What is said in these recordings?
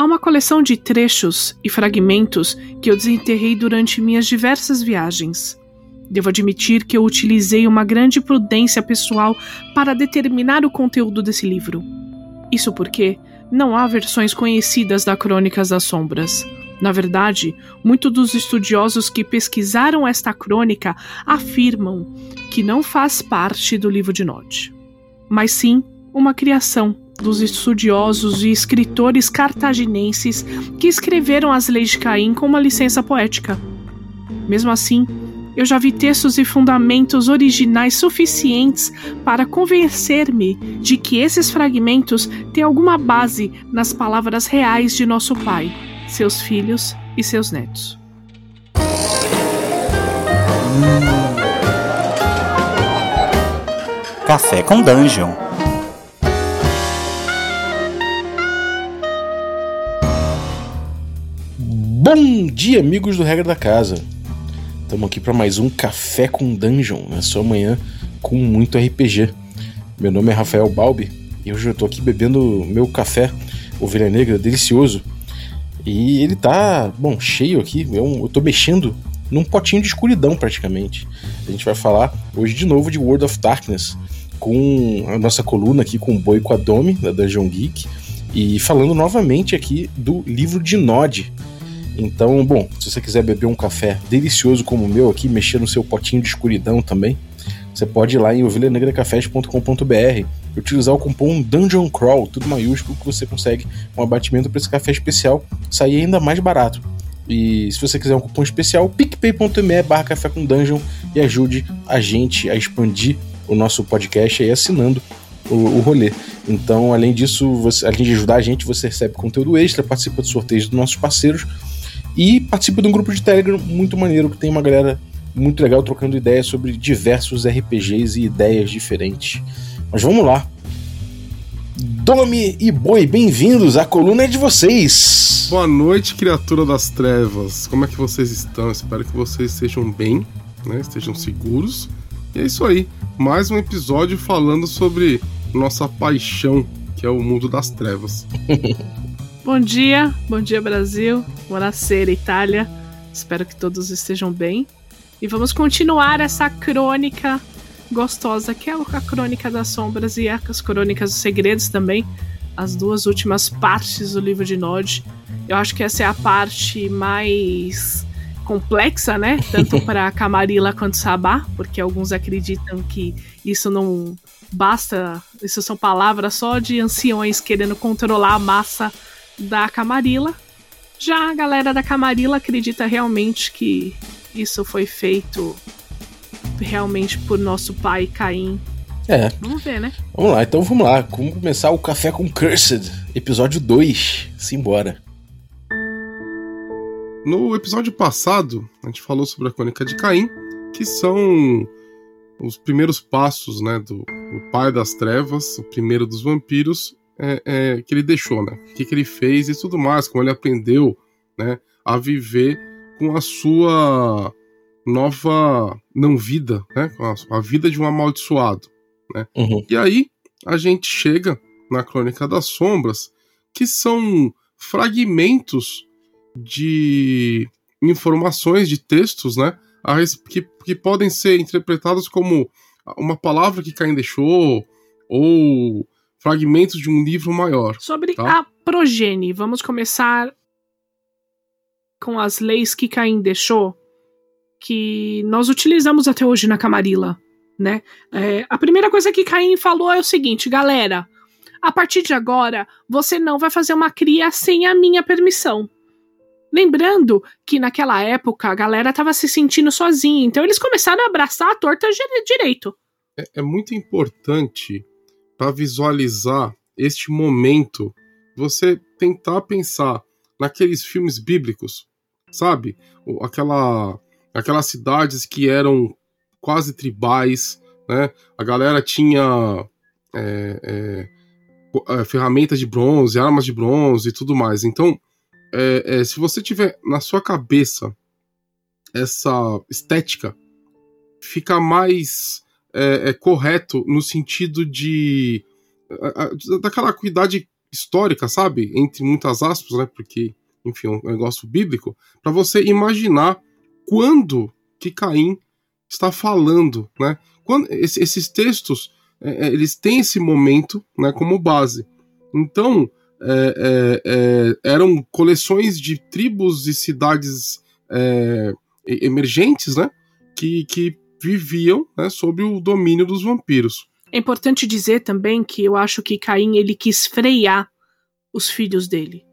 Há uma coleção de trechos e fragmentos que eu desenterrei durante minhas diversas viagens. Devo admitir que eu utilizei uma grande prudência pessoal para determinar o conteúdo desse livro. Isso porque não há versões conhecidas da Crônicas das Sombras. Na verdade, muitos dos estudiosos que pesquisaram esta crônica afirmam que não faz parte do livro de Nod, mas sim uma criação dos estudiosos e escritores cartaginenses que escreveram as leis de Caim com uma licença poética. Mesmo assim, eu já vi textos e fundamentos originais suficientes para convencer-me de que esses fragmentos têm alguma base nas palavras reais de nosso Pai, seus filhos e seus netos. Café com Dungeon. Bom dia, amigos do Regra da Casa. Estamos aqui para mais um Café com Dungeon, na sua manhã com muito RPG. Meu nome é Rafael Balbi e hoje eu estou aqui bebendo meu café Ovelha Negra delicioso. E ele tá, bom, cheio aqui. Eu, tô mexendo num potinho de escuridão praticamente. A gente vai falar hoje de novo de World of Darkness com a nossa coluna aqui com o Boi com a Domi, da Dungeon Geek, e falando novamente aqui do livro de Nod, então, bom, se você quiser beber um café delicioso como o meu aqui, mexer no seu potinho de escuridão também, você pode ir lá em ovelhanegracafés.com.br e utilizar o cupom Dungeon Crawl, tudo maiúsculo, que você consegue um abatimento para esse café especial sair ainda mais barato. E se você quiser um cupom especial, picpay.me barra café com dungeon e ajude a gente a expandir o nosso podcast aí assinando o, o rolê. Então, além disso, você, além de ajudar a gente, você recebe conteúdo extra, participa de sorteios dos nossos parceiros e participa de um grupo de Telegram muito maneiro que tem uma galera muito legal trocando ideias sobre diversos RPGs e ideias diferentes. Mas vamos lá. Domi e Boi, bem-vindos! A coluna é de vocês! Boa noite, criatura das trevas. Como é que vocês estão? Espero que vocês estejam bem, né? estejam seguros. E é isso aí. Mais um episódio falando sobre nossa paixão, que é o mundo das trevas. Bom dia, bom dia Brasil, buonasera Itália. Espero que todos estejam bem. E vamos continuar essa crônica gostosa, que é a crônica das sombras e as crônicas dos segredos também. As duas últimas partes do livro de Nod. Eu acho que essa é a parte mais complexa, né? Tanto para Camarilla quanto Sabá, porque alguns acreditam que isso não basta, isso são palavras só de anciões querendo controlar a massa da Camarilla. Já a galera da Camarilla acredita realmente que isso foi feito realmente por nosso pai Caim. É. Vamos ver, né? Vamos lá, então vamos lá. Vamos começar o Café com Cursed, episódio 2. Simbora. No episódio passado, a gente falou sobre a crônica de Caim, que são os primeiros passos né, do, do pai das trevas, o primeiro dos vampiros, é, é, que ele deixou, né? O que, que ele fez e tudo mais, como ele aprendeu, né? A viver com a sua nova não vida, né? Com a, a vida de um amaldiçoado, né? Uhum. E aí a gente chega na Crônica das Sombras, que são fragmentos de informações, de textos, né? Que, que podem ser interpretados como uma palavra que Caim deixou, ou fragmentos de um livro maior. Sobre tá? a progenie, vamos começar com as leis que Caim deixou, que nós utilizamos até hoje na Camarilla, né? É, a primeira coisa que Caim falou é o seguinte, galera, a partir de agora, você não vai fazer uma cria sem a minha permissão. Lembrando que naquela época a galera estava se sentindo sozinha, então eles começaram a abraçar a torta direito. É, é muito importante para visualizar este momento, você tentar pensar naqueles filmes bíblicos, sabe? Aquela, aquelas cidades que eram quase tribais, né? A galera tinha é, é, é ferramentas de bronze, armas de bronze e tudo mais. Então, é, é, se você tiver na sua cabeça essa estética, fica mais é, é correto no sentido de. daquela acuidade histórica, sabe? Entre muitas aspas, né? Porque, enfim, é um negócio bíblico, para você imaginar quando que Caim está falando, né? Quando esses textos é, é, eles têm esse momento, né, como base. Então é, é, é eram coleções de tribos e cidades é, emergentes, né? Que, que viviam né, sob o domínio dos vampiros. É importante dizer também que eu acho que Caim ele quis frear os filhos dele.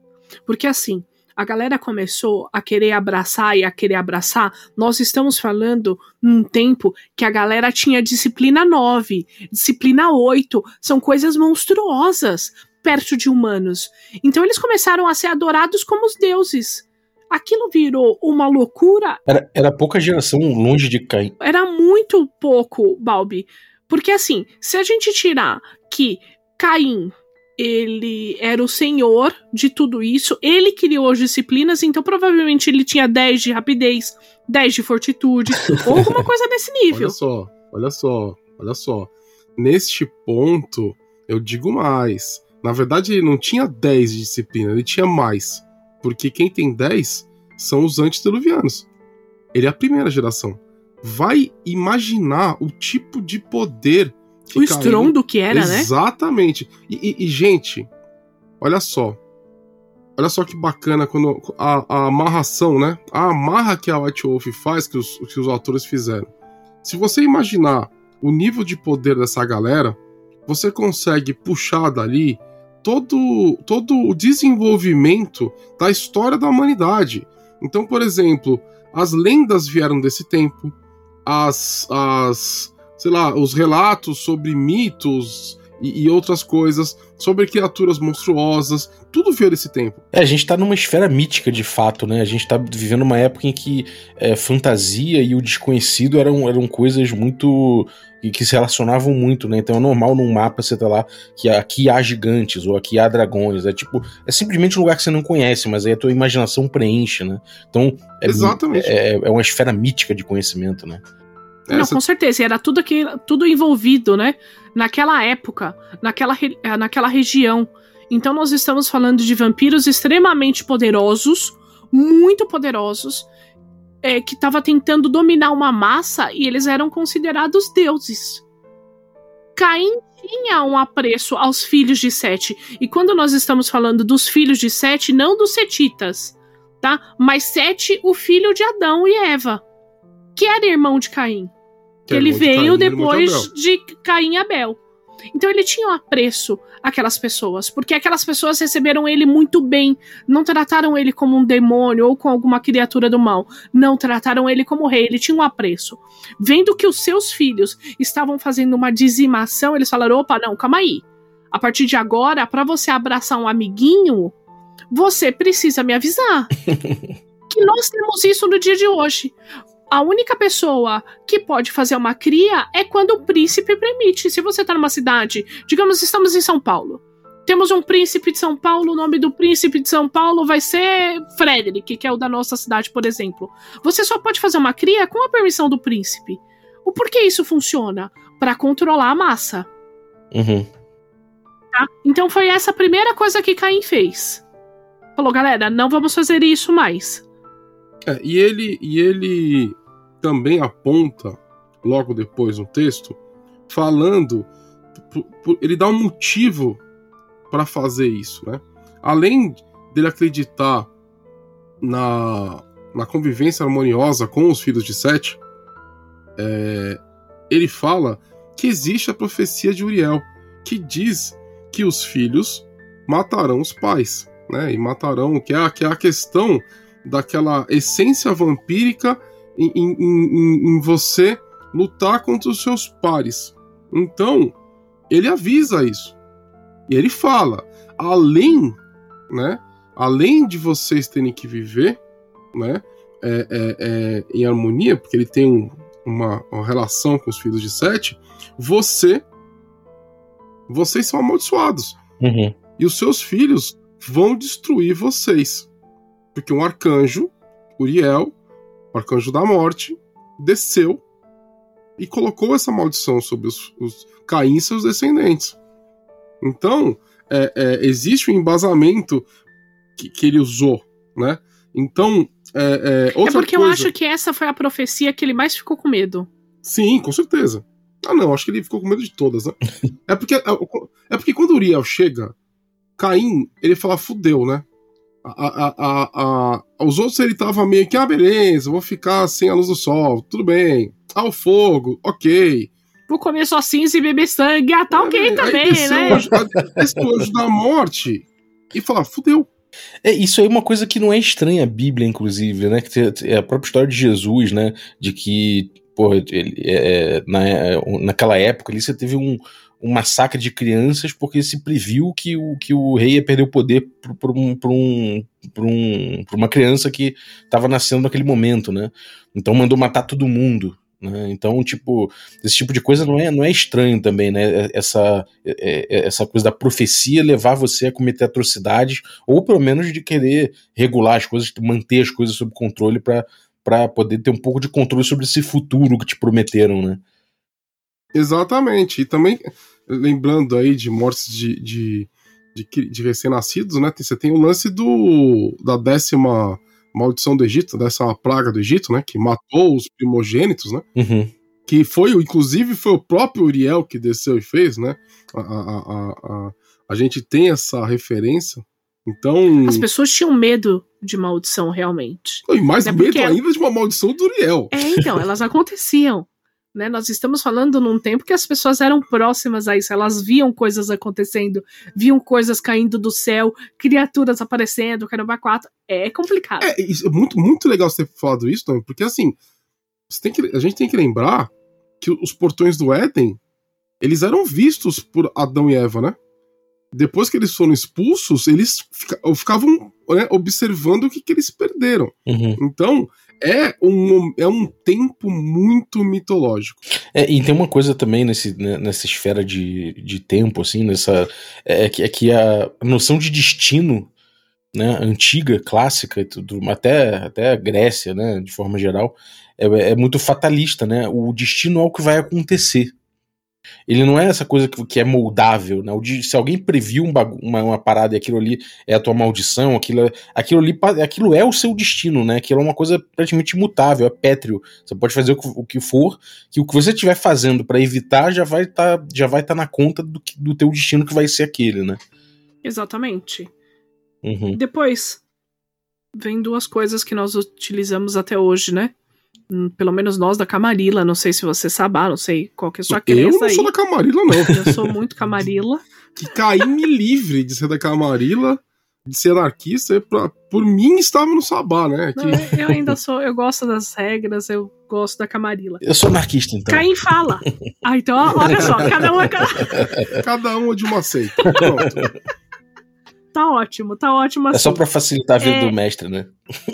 Porque assim, a galera começou a querer abraçar e a querer abraçar. Nós estamos falando num tempo que a galera tinha disciplina 9, disciplina 8, são coisas monstruosas perto de humanos. Então eles começaram a ser adorados como os deuses. Aquilo virou uma loucura. Era, era pouca geração longe de Caim. Era muito pouco, Balbi. Porque assim, se a gente tirar que Caim ele era o senhor de tudo isso, ele criou as disciplinas, então provavelmente ele tinha 10 de rapidez, 10 de fortitude, ou alguma coisa desse nível. Olha só, olha só, olha só. Neste ponto, eu digo mais. Na verdade, ele não tinha 10 de disciplina, ele tinha mais. Porque quem tem 10 são os antediluvianos. Ele é a primeira geração vai imaginar o tipo de poder que o estrondo que era, Exatamente. né? Exatamente. E, e, gente, olha só. Olha só que bacana quando a, a, amarração, né? A amarra que a White Wolf faz, que os, que os autores fizeram. Se você imaginar o nível de poder dessa galera, você consegue puxar dali todo, todo o desenvolvimento da história da humanidade. Então, por exemplo, as lendas vieram desse tempo, as, as sei lá, os relatos sobre mitos e, e, outras coisas, sobre criaturas monstruosas, tudo veio desse tempo. É, a gente tá numa esfera mítica de fato, né? A gente tá vivendo uma época em que é, fantasia e o desconhecido eram, eram coisas muito. que se relacionavam muito, né? Então é normal num mapa você tá lá que aqui há gigantes ou aqui há dragões. É tipo, é simplesmente um lugar que você não conhece, mas aí a tua imaginação preenche, né? Então é, Exatamente. é, é uma esfera mítica de conhecimento, né? Não, Essa... com certeza. Era tudo, aqui, tudo envolvido, né? Naquela época, naquela, eh, naquela região. Então nós estamos falando de vampiros extremamente poderosos, muito poderosos, é, que estava tentando dominar uma massa e eles eram considerados deuses. Caim tinha um apreço aos filhos de Sete. E quando nós estamos falando dos filhos de Sete, não dos setitas, tá? Mas Sete, o filho de Adão e Eva, que era irmão de Caim. Que ele veio de depois de, Caim e Abel. Então ele tinha um apreço àquelas pessoas, porque aquelas pessoas receberam ele muito bem, não trataram ele como um demônio ou com alguma criatura do mal, não trataram ele como rei, ele tinha um apreço. Vendo que os seus filhos estavam fazendo uma dizimação, eles falaram: opa, não, calma aí. A partir de agora, para você abraçar um amiguinho, você precisa me avisar. que nós temos isso no dia de hoje a única pessoa que pode fazer uma cria é quando o príncipe permite. Se você está numa cidade, digamos, estamos em São Paulo. Temos um príncipe de São Paulo, o nome do príncipe de São Paulo vai ser Frederick, que é o da nossa cidade, por exemplo. Você só pode fazer uma cria com a permissão do príncipe. O porquê isso funciona? Para controlar a massa. Uhum. Tá? Então foi essa a primeira coisa que Caim fez. Falou, galera, não vamos fazer isso mais. É, e ele, e ele também aponta, logo depois no texto, falando. Ele dá um motivo para fazer isso, né? Além dele acreditar na, na convivência harmoniosa com os filhos de Sete, é, ele fala que existe a profecia de Uriel, que diz que os filhos matarão os pais, né? E matarão, que é, que é a questão daquela essência vampírica em, em, em, você lutar contra os seus pares. Então, ele avisa isso. E ele fala: além, né? Além de vocês terem que viver, né? É, é, é, em harmonia, porque ele tem um, uma, uma, relação com os filhos de Sete, você. Vocês são amaldiçoados. Uhum. E os seus filhos vão destruir vocês. Porque um arcanjo, Uriel, o arcanjo da morte, desceu e colocou essa maldição sobre os, os Caim e seus descendentes. Então, é, é, existe um embasamento que, que ele usou, né? Então, é, é, é porque coisa... eu acho que essa foi a profecia que ele mais ficou com medo. Sim, com certeza. Ah, não, acho que ele ficou com medo de todas, né? é, porque, é, é porque quando Uriel chega, Caim, ele fala, fudeu, né? A, a, a, a, os outros ele tava meio que, ah, beleza, vou ficar sem a luz do sol, tudo bem. Ah, o fogo, ok. Vou comer só cinza e beber sangue, ah, tá é, ok também, né? Esse anjo da morte e falar, fudeu. É, isso aí é uma coisa que não é estranha a Bíblia, inclusive, né? Que é a própria história de Jesus, né? De que, porra, ele, é, na, naquela época ali você teve um, um massacre de crianças porque se previu que o, que o rei ia perder o poder por, um, por, um, por, um, uma criança que estava nascendo naquele momento, né? Então mandou matar todo mundo. Né? Então, tipo, esse tipo de coisa não é, não é estranho também, né? Essa, é, é, essa coisa da profecia levar você a cometer atrocidades, ou pelo menos de querer regular as coisas, manter as coisas sob controle para poder ter um pouco de controle sobre esse futuro que te prometeram, né? Exatamente. E também, lembrando aí de mortes de, de, de, de recém-nascidos, né? Você tem o lance do da décima maldição do Egito, dessa praga do Egito, né? Que matou os primogênitos, né? Uhum. Que foi, inclusive, foi o próprio Uriel que desceu e fez, né? A, a, a, a, a gente tem essa referência. Então. As pessoas tinham medo de maldição, realmente. E mais é medo porque... ainda de uma maldição do Uriel. É, então, elas aconteciam. Né? Nós estamos falando num tempo que as pessoas eram próximas a isso, elas viam coisas acontecendo, viam coisas caindo do céu, criaturas aparecendo, caramba, quatro. É complicado. É, é muito, muito legal você ter falado isso, Tom, porque assim, tem que, a gente tem que lembrar que os portões do Éden, eles eram vistos por Adão e Eva, né? Depois que eles foram expulsos, eles ficavam né, observando o que, que eles perderam. Uhum. Então, é um, é um tempo muito mitológico. É, e tem uma coisa também nesse, né, nessa esfera de, de tempo, assim, nessa. É, é que, é que a noção de destino né, antiga, clássica, tudo, até, até a Grécia, né, de forma geral, é, é muito fatalista, né? O destino é o que vai acontecer. Ele não é essa coisa que, que é moldável, né? se alguém previu um uma, uma, parada e aquilo ali é a tua maldição, aquilo, aquilo ali aquilo é o seu destino, né? Aquilo é uma coisa praticamente imutável, é pétreo. Você pode fazer o, o que for, que o que você estiver fazendo para evitar já vai estar tá, já vai estar tá na conta do, do teu destino que vai ser aquele, né? Exatamente. Uhum. Depois vem duas coisas que nós utilizamos até hoje, né? Hum, pelo menos nós da Camarilla, não sei se você sabe, não sei qual que é a sua crença Eu não aí. sou da Camarilla, não. Eu sou muito Camarilla. que Caim livre de ser da Camarilla, de ser anarquista, pra, por mim estava no Sabá, né? Que... Não, eu ainda sou, eu gosto das regras, eu gosto da Camarilla. Eu sou anarquista, então. Caim fala. Ah, então olha só, cada um é cada... cada um é de uma seita. Pronto tá ótimo, tá ótimo assim. É só assim. pra facilitar a vida é... do mestre, né?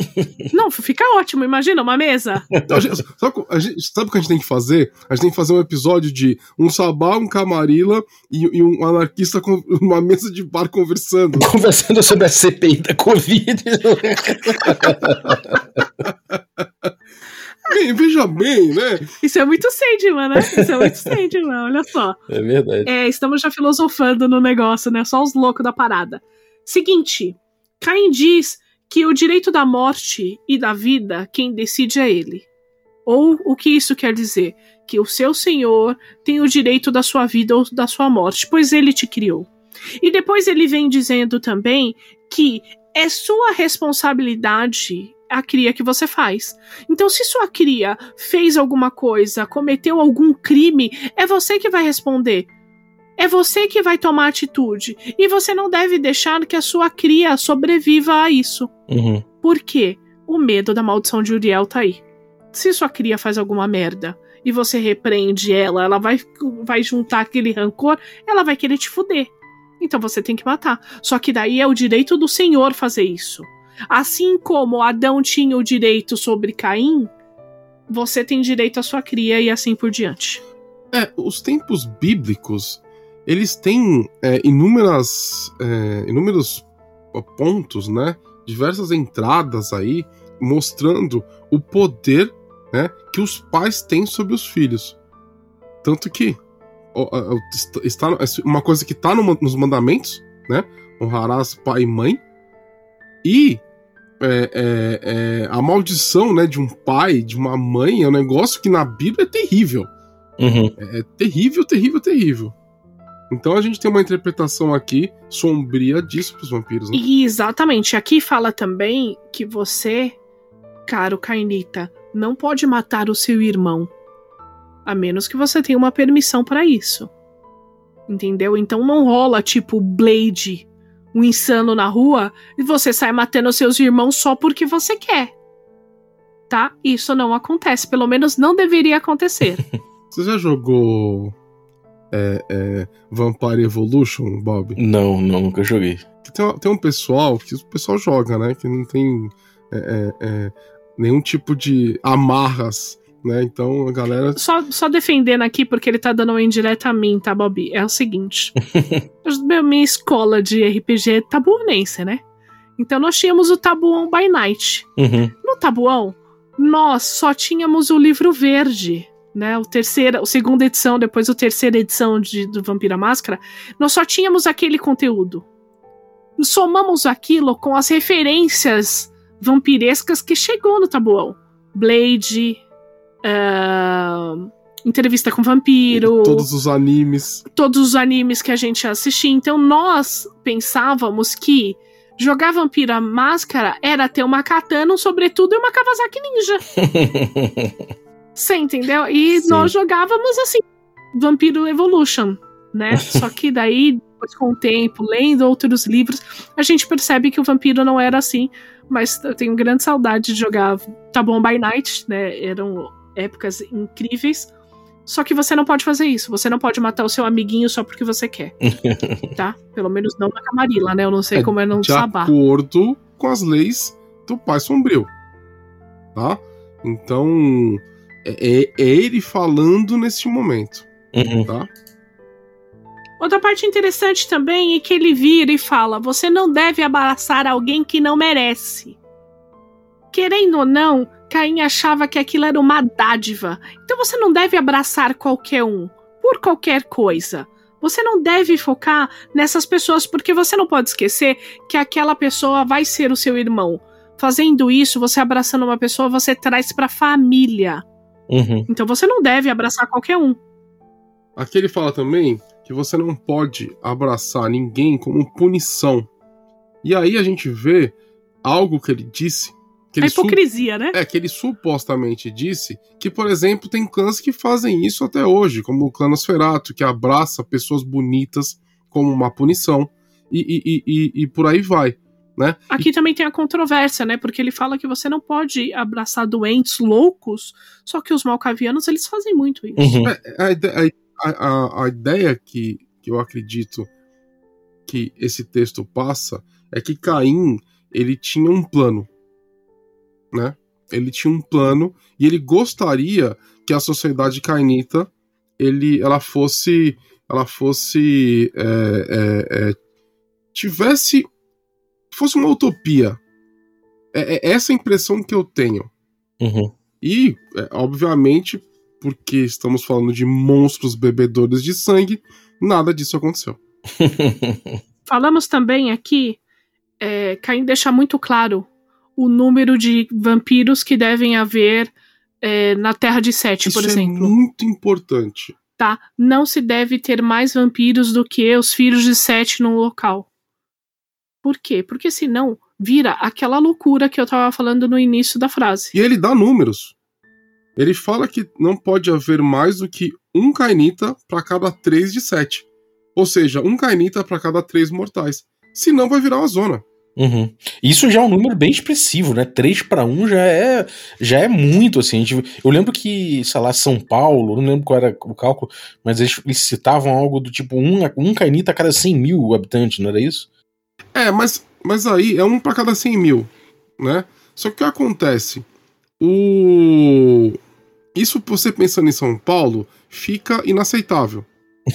Não, fica ótimo, imagina uma mesa. Então, gente, sabe, a gente, sabe o que a gente tem que fazer? A gente tem que fazer um episódio de um sabá, um camarila e, e um anarquista com uma mesa de bar conversando. Conversando sobre a CPI da Covid. Bem, veja bem, né? Isso é muito Sandman, né? Isso é muito Sandman, olha só. É verdade. É, estamos já filosofando no negócio, né? Só os loucos da parada. Seguinte, Caim diz que o direito da morte e da vida, quem decide é ele. Ou o que isso quer dizer? Que o seu Senhor tem o direito da sua vida ou da sua morte, pois ele te criou. E depois ele vem dizendo também que é sua responsabilidade a cria que você faz. Então, se sua cria fez alguma coisa, cometeu algum crime, é você que vai responder. É você que vai tomar atitude. E você não deve deixar que a sua cria sobreviva a isso. Uhum. Por quê? O medo da maldição de Uriel tá aí. Se sua cria faz alguma merda e você repreende ela, ela vai, vai juntar aquele rancor, ela vai querer te fuder. Então você tem que matar. Só que daí é o direito do Senhor fazer isso. Assim como Adão tinha o direito sobre Caim, você tem direito à sua cria e assim por diante. É, os tempos bíblicos eles têm é, inúmeras, é, inúmeros pontos, né? Diversas entradas aí mostrando o poder né, que os pais têm sobre os filhos. Tanto que está uma coisa que está no, nos mandamentos, né? Honrarás pai e mãe. E é, é, é, a maldição né, de um pai, de uma mãe, é um negócio que na Bíblia é terrível. Uhum. É terrível, terrível, terrível. Então a gente tem uma interpretação aqui sombria disso pros vampiros. Né? E exatamente. Aqui fala também que você, caro Cainita, não pode matar o seu irmão. A menos que você tenha uma permissão para isso. Entendeu? Então não rola tipo Blade, um insano na rua, e você sai matando seus irmãos só porque você quer. Tá? Isso não acontece. Pelo menos não deveria acontecer. você já jogou é, é, Vampire Evolution, Bob? Não, não, nunca joguei. Tem, tem um pessoal que o pessoal joga, né? Que não tem é, é, é nenhum tipo de amarras né? Então a galera. Só, só defendendo aqui, porque ele tá dando uma indireta a mim, tá, Bob? É o seguinte: minha escola de RPG é tabuonense, né? Então nós tínhamos o Tabuão by Night. Uhum. No Tabuão, nós só tínhamos o livro verde né, o terceira, o segunda edição, depois a terceira edição de, do Vampira Máscara, nós só tínhamos aquele conteúdo. Somamos aquilo com as referências vampirescas que chegou no tabuão. Blade, uh, entrevista com vampiro, todos os animes, todos os animes que a gente assistia. Então nós pensávamos que jogar Vampira Máscara era ter uma katana, um sobretudo e uma Kawasaki Ninja. Você entendeu? E Sim. nós jogávamos assim, Vampiro Evolution, né? Só que daí, depois com o tempo, lendo outros livros, a gente percebe que o vampiro não era assim. Mas eu tenho grande saudade de jogar Tá Bom by Night, né? Eram épocas incríveis. Só que você não pode fazer isso. Você não pode matar o seu amiguinho só porque você quer. tá? Pelo menos não na Camarilla, né? Eu não sei é como é de Sabá. De acordo com as leis do Pai Sombrio. Tá? Então, é, é, é ele falando nesse momento. Uhum. Tá? Outra parte interessante também é que ele vira e fala: você não deve abraçar alguém que não merece. Querendo ou não, Caim achava que aquilo era uma dádiva. Então você não deve abraçar qualquer um, por qualquer coisa. Você não deve focar nessas pessoas, porque você não pode esquecer que aquela pessoa vai ser o seu irmão. Fazendo isso, você abraçando uma pessoa, você traz para a família. Uhum. Então você não deve abraçar qualquer um. Aqui ele fala também que você não pode abraçar ninguém como punição. E aí a gente vê algo que ele disse. Que a hipocrisia, né? É, que ele supostamente disse que, por exemplo, tem clãs que fazem isso até hoje, como o clã Nosferatu, que abraça pessoas bonitas como uma punição, e, e, e, e por aí vai. Né? Aqui e... também tem a controvérsia, né? Porque ele fala que você não pode abraçar doentes loucos, só que os malcavianos eles fazem muito isso. Uhum. É, a, a, a, ideia que, que eu acredito que esse texto passa é que Caim ele tinha um plano, né? Ele tinha um plano e ele gostaria que a sociedade cainita ele, ela fosse ela fosse é, é, é, tivesse fosse uma utopia. É, é essa a impressão que eu tenho. Uhum. E, é, obviamente, porque estamos falando de monstros bebedores de sangue, nada disso aconteceu. Falamos também aqui, é, Caim deixa muito claro o número de vampiros que devem haver é, na Terra de Sete, Isso por exemplo. É muito importante. Tá? Não se deve ter mais vampiros do que os filhos de Sete no local. Por quê? Porque senão vira aquela loucura que eu tava falando no início da frase. E ele dá números. Ele fala que não pode haver mais do que um Kainita para cada três de sete. Ou seja, um Kainita para cada três mortais. Senão vai virar uma zona. Uhum. Isso já é um número bem expressivo, né? 3 para 1 já é, já é muito, assim. eu lembro que, sei lá, São Paulo, não lembro qual era o cálculo, mas eles, eles citavam algo do tipo um, um Kainita a cada 100 mil habitantes, não era isso? É, mas, mas aí é um para cada 100 mil, né? Só que o que acontece? O... Isso, você pensando em São Paulo, fica inaceitável.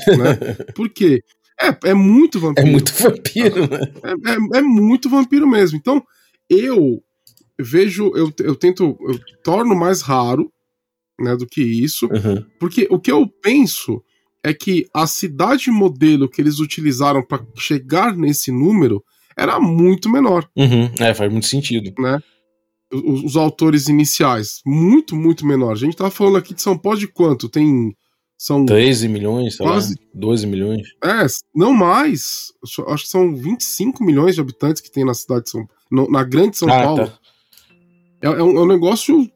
Né? Por quê? É, é muito vampiro. É muito vampiro, né? É, é, é muito vampiro mesmo. Então, eu vejo, eu, eu tento, eu torno mais raro né, do que isso, uhum. porque o que eu penso é que a cidade modelo que eles utilizaram para chegar nesse número era muito menor. Uhum. É, faz muito sentido. Né? Os, os, autores iniciais, muito, muito menor. A gente tá falando aqui de São Paulo de quanto? Tem. São 13 milhões, quase lá, 12 milhões. É, não mais. Acho que são 25 milhões de habitantes que tem na cidade de São Paulo. Na grande São ah, Paulo. Tá. É, é, um, é um negócio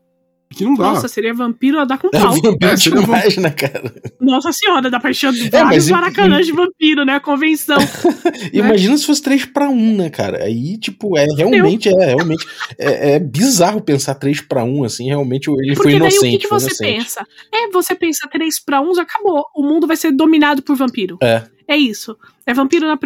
que não dá. Nossa, seria vampiro a dar com é, pau. É, vampiro é, seria demais, né, cara? Nossa senhora, dá pra encher é, vários maracanãs de vampiro, né? A convenção. Imagina né? se fosse 3 pra 1, né, cara? Aí, tipo, é realmente, é, realmente. É, é, bizarro pensar 3 pra 1, assim, realmente ele Porque foi inocente. Daí, o que, que você inocente. pensa? É, você pensa 3 pra 1, acabou. O mundo vai ser dominado por vampiro. É. É isso. É vampiro na,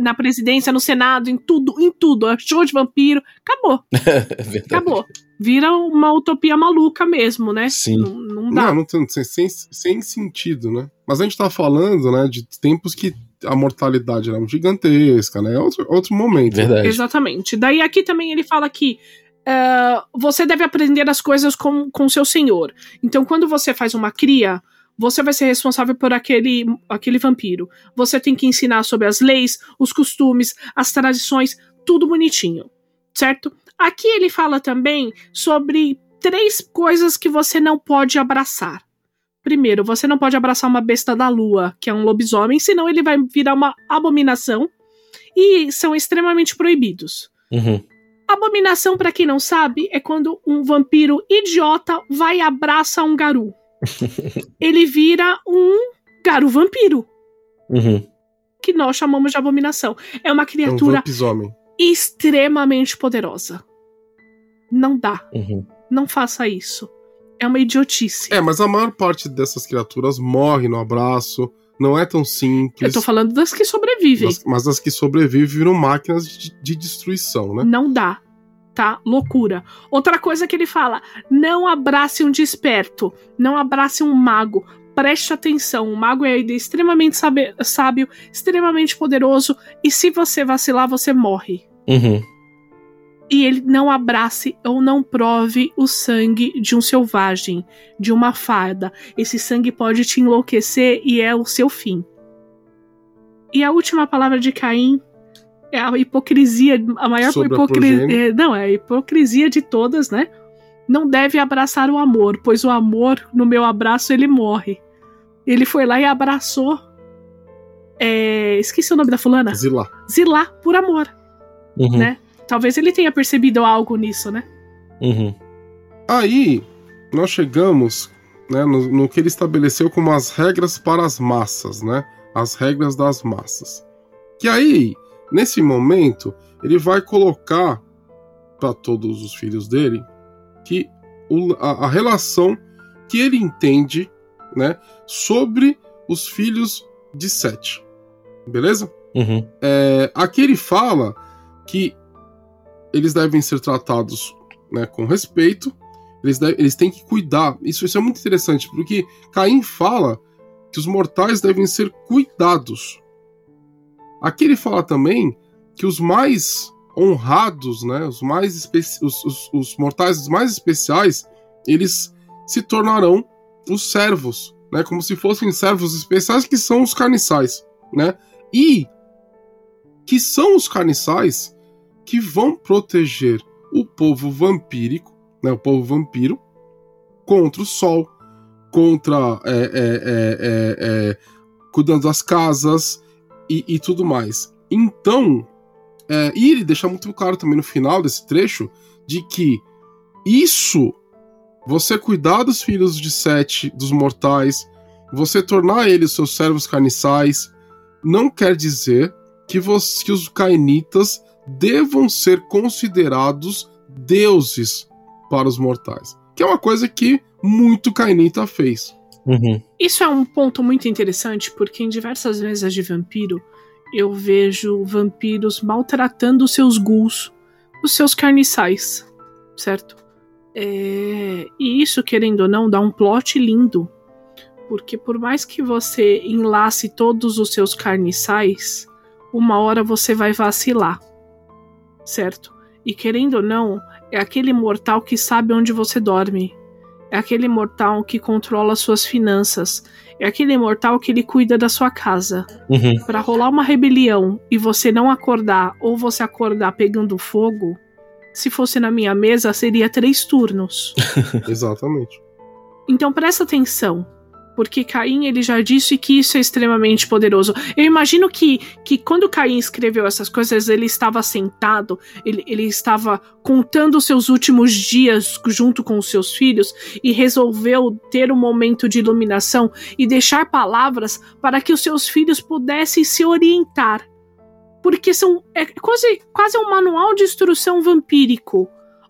na presidência, no Senado, em tudo, em tudo. É show de vampiro. Acabou. é Acabou. Vira uma utopia maluca mesmo, né? Sim. Não, não dá. Não, não sem, sem sentido, né? Mas a gente tá falando, né, de tempos que a mortalidade era gigantesca, né? É outro, outro momento. Verdade. Exatamente. Daí aqui também ele fala que uh, você deve aprender as coisas com, com seu senhor. Então, quando você faz uma cria, você vai ser responsável por aquele, aquele vampiro. Você tem que ensinar sobre as leis, os costumes, as tradições, tudo bonitinho, certo? Aqui ele fala também sobre três coisas que você não pode abraçar. Primeiro, você não pode abraçar uma besta da lua, que é um lobisomem, senão ele vai virar uma abominação. E são extremamente proibidos. Uhum. Abominação, para quem não sabe, é quando um vampiro idiota vai e abraça um garu. ele vira um garu vampiro. Uhum. Que nós chamamos de abominação. É uma criatura é um extremamente poderosa. Não dá. Uhum. Não faça isso. É uma idiotice. É, mas a maior parte dessas criaturas morre no abraço. Não é tão simples. Eu tô falando das que sobrevivem. Das, mas as que sobrevivem viram máquinas de, de destruição, né? Não dá tá? Loucura. Outra coisa que ele fala: não abrace um desperto, não abrace um mago. Preste atenção, o mago é extremamente sábio, extremamente poderoso, e se você vacilar, você morre. Uhum. E ele não abrace ou não prove o sangue de um selvagem, de uma fada. Esse sangue pode te enlouquecer e é o seu fim. E a última palavra de Caim é a hipocrisia, a maior hipocrisia. Não, é a hipocrisia de todas, né? Não deve abraçar o amor, pois o amor, no meu abraço, ele morre. Ele foi lá e abraçou. É, esqueci o nome da fulana? Zilá. Zilá, por amor. Uhum. Né? Talvez ele tenha percebido algo nisso, né? Uhum. Aí, nós chegamos né, no, no que ele estabeleceu como as regras para as massas, né? As regras das massas. Que aí, Nesse momento, ele vai colocar para todos os filhos dele que o, a, a, relação que ele entende né, sobre os filhos de Sete. Beleza? Uhum. É, aqui ele fala que eles devem ser tratados né, com respeito, eles, devem, eles têm que cuidar. Isso, isso é muito interessante, porque Caim fala que os mortais devem ser cuidados. Aqui ele fala também que os mais honrados, né, os mais os, os, os mortais mais especiais, eles se tornarão os servos, né, como se fossem servos especiais que são os carniçais, né? E que são os carniçais que vão proteger o povo vampírico, né, o povo vampiro, contra o sol, contra é, é, é, é, é cuidando das casas, e, e tudo mais. Então, é, e ele deixa muito claro também no final desse trecho de que isso, você cuidar dos filhos de Sete, dos mortais, você tornar eles seus servos carniçais, não quer dizer que, você, que os cainitas devam ser considerados deuses para os mortais. Que é uma coisa que muito cainita fez. Uhum. Isso é um ponto muito interessante, porque em diversas vezes de vampiro eu vejo vampiros maltratando os seus ghouls, os seus carniçais, certo? É... E isso, querendo ou não, dá um plot lindo. Porque por mais que você enlace todos os seus carniçais, uma hora você vai vacilar, certo? E querendo ou não, é aquele mortal que sabe onde você dorme, É aquele imortal que controla suas finanças. É aquele imortal que ele cuida da sua casa. Uhum. Pra rolar uma rebelião e você não acordar ou você acordar pegando fogo, se fosse na minha mesa seria três turnos. Exatamente. Então presta atenção, porque Caim ele já disse que isso é extremamente poderoso. Eu imagino que, que quando Caim escreveu essas coisas, ele estava sentado, ele, ele estava contando seus últimos dias junto com os seus filhos e resolveu ter um momento de iluminação e deixar palavras para que os seus filhos pudessem se orientar. Porque são é quase, quase um manual de instrução vampírico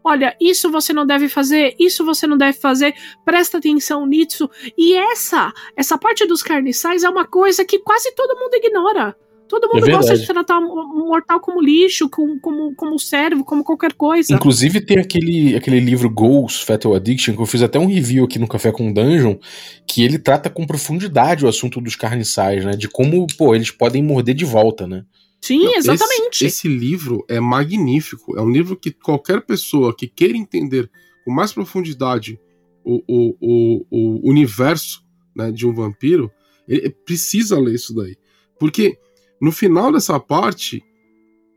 olha, isso você não deve fazer, isso você não deve fazer, presta atenção nisso. E essa, essa parte dos carniçais é uma coisa que quase todo mundo ignora. Todo mundo É gosta de tratar um mortal como lixo, como, como, como servo, como qualquer coisa. Inclusive tem aquele, aquele livro Goals Fatal Addiction, que eu fiz até um review aqui no Café com Dungeon, que ele trata com profundidade o assunto dos carniçais, né? De como, pô, eles podem morder de volta, né? Sim, Não, exatamente. Esse, esse livro é magnífico. É um livro que qualquer pessoa que queira entender com mais profundidade o, o, o, o universo né, de um vampiro, ele precisa ler isso daí. Porque no final dessa parte,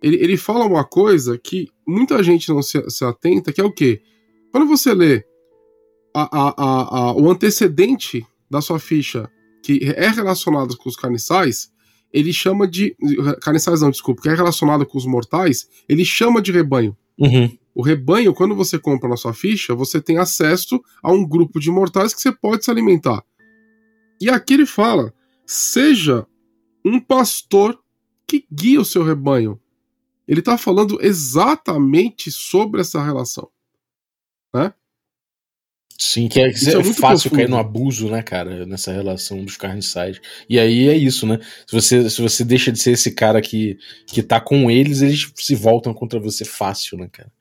ele, ele fala uma coisa que muita gente não se, se atenta, que é o quê? Quando você lê a, a, a, o antecedente da sua ficha que é relacionado com os carniçais, ele chama de. Carniçais não, desculpa, que é relacionado com os mortais, ele chama de rebanho. Uhum. O rebanho, quando você compra na sua ficha, você tem acesso a um grupo de mortais que você pode se alimentar. E aqui ele fala: seja um pastor que guia o seu rebanho. Ele está falando exatamente sobre essa relação. Sim, que é, é é fácil profundo. cair no abuso, né, cara, nessa relação dos carniçais. E aí é isso, né? Se você, se você deixa de ser esse cara que, que tá com eles, eles se voltam contra você fácil, né, cara?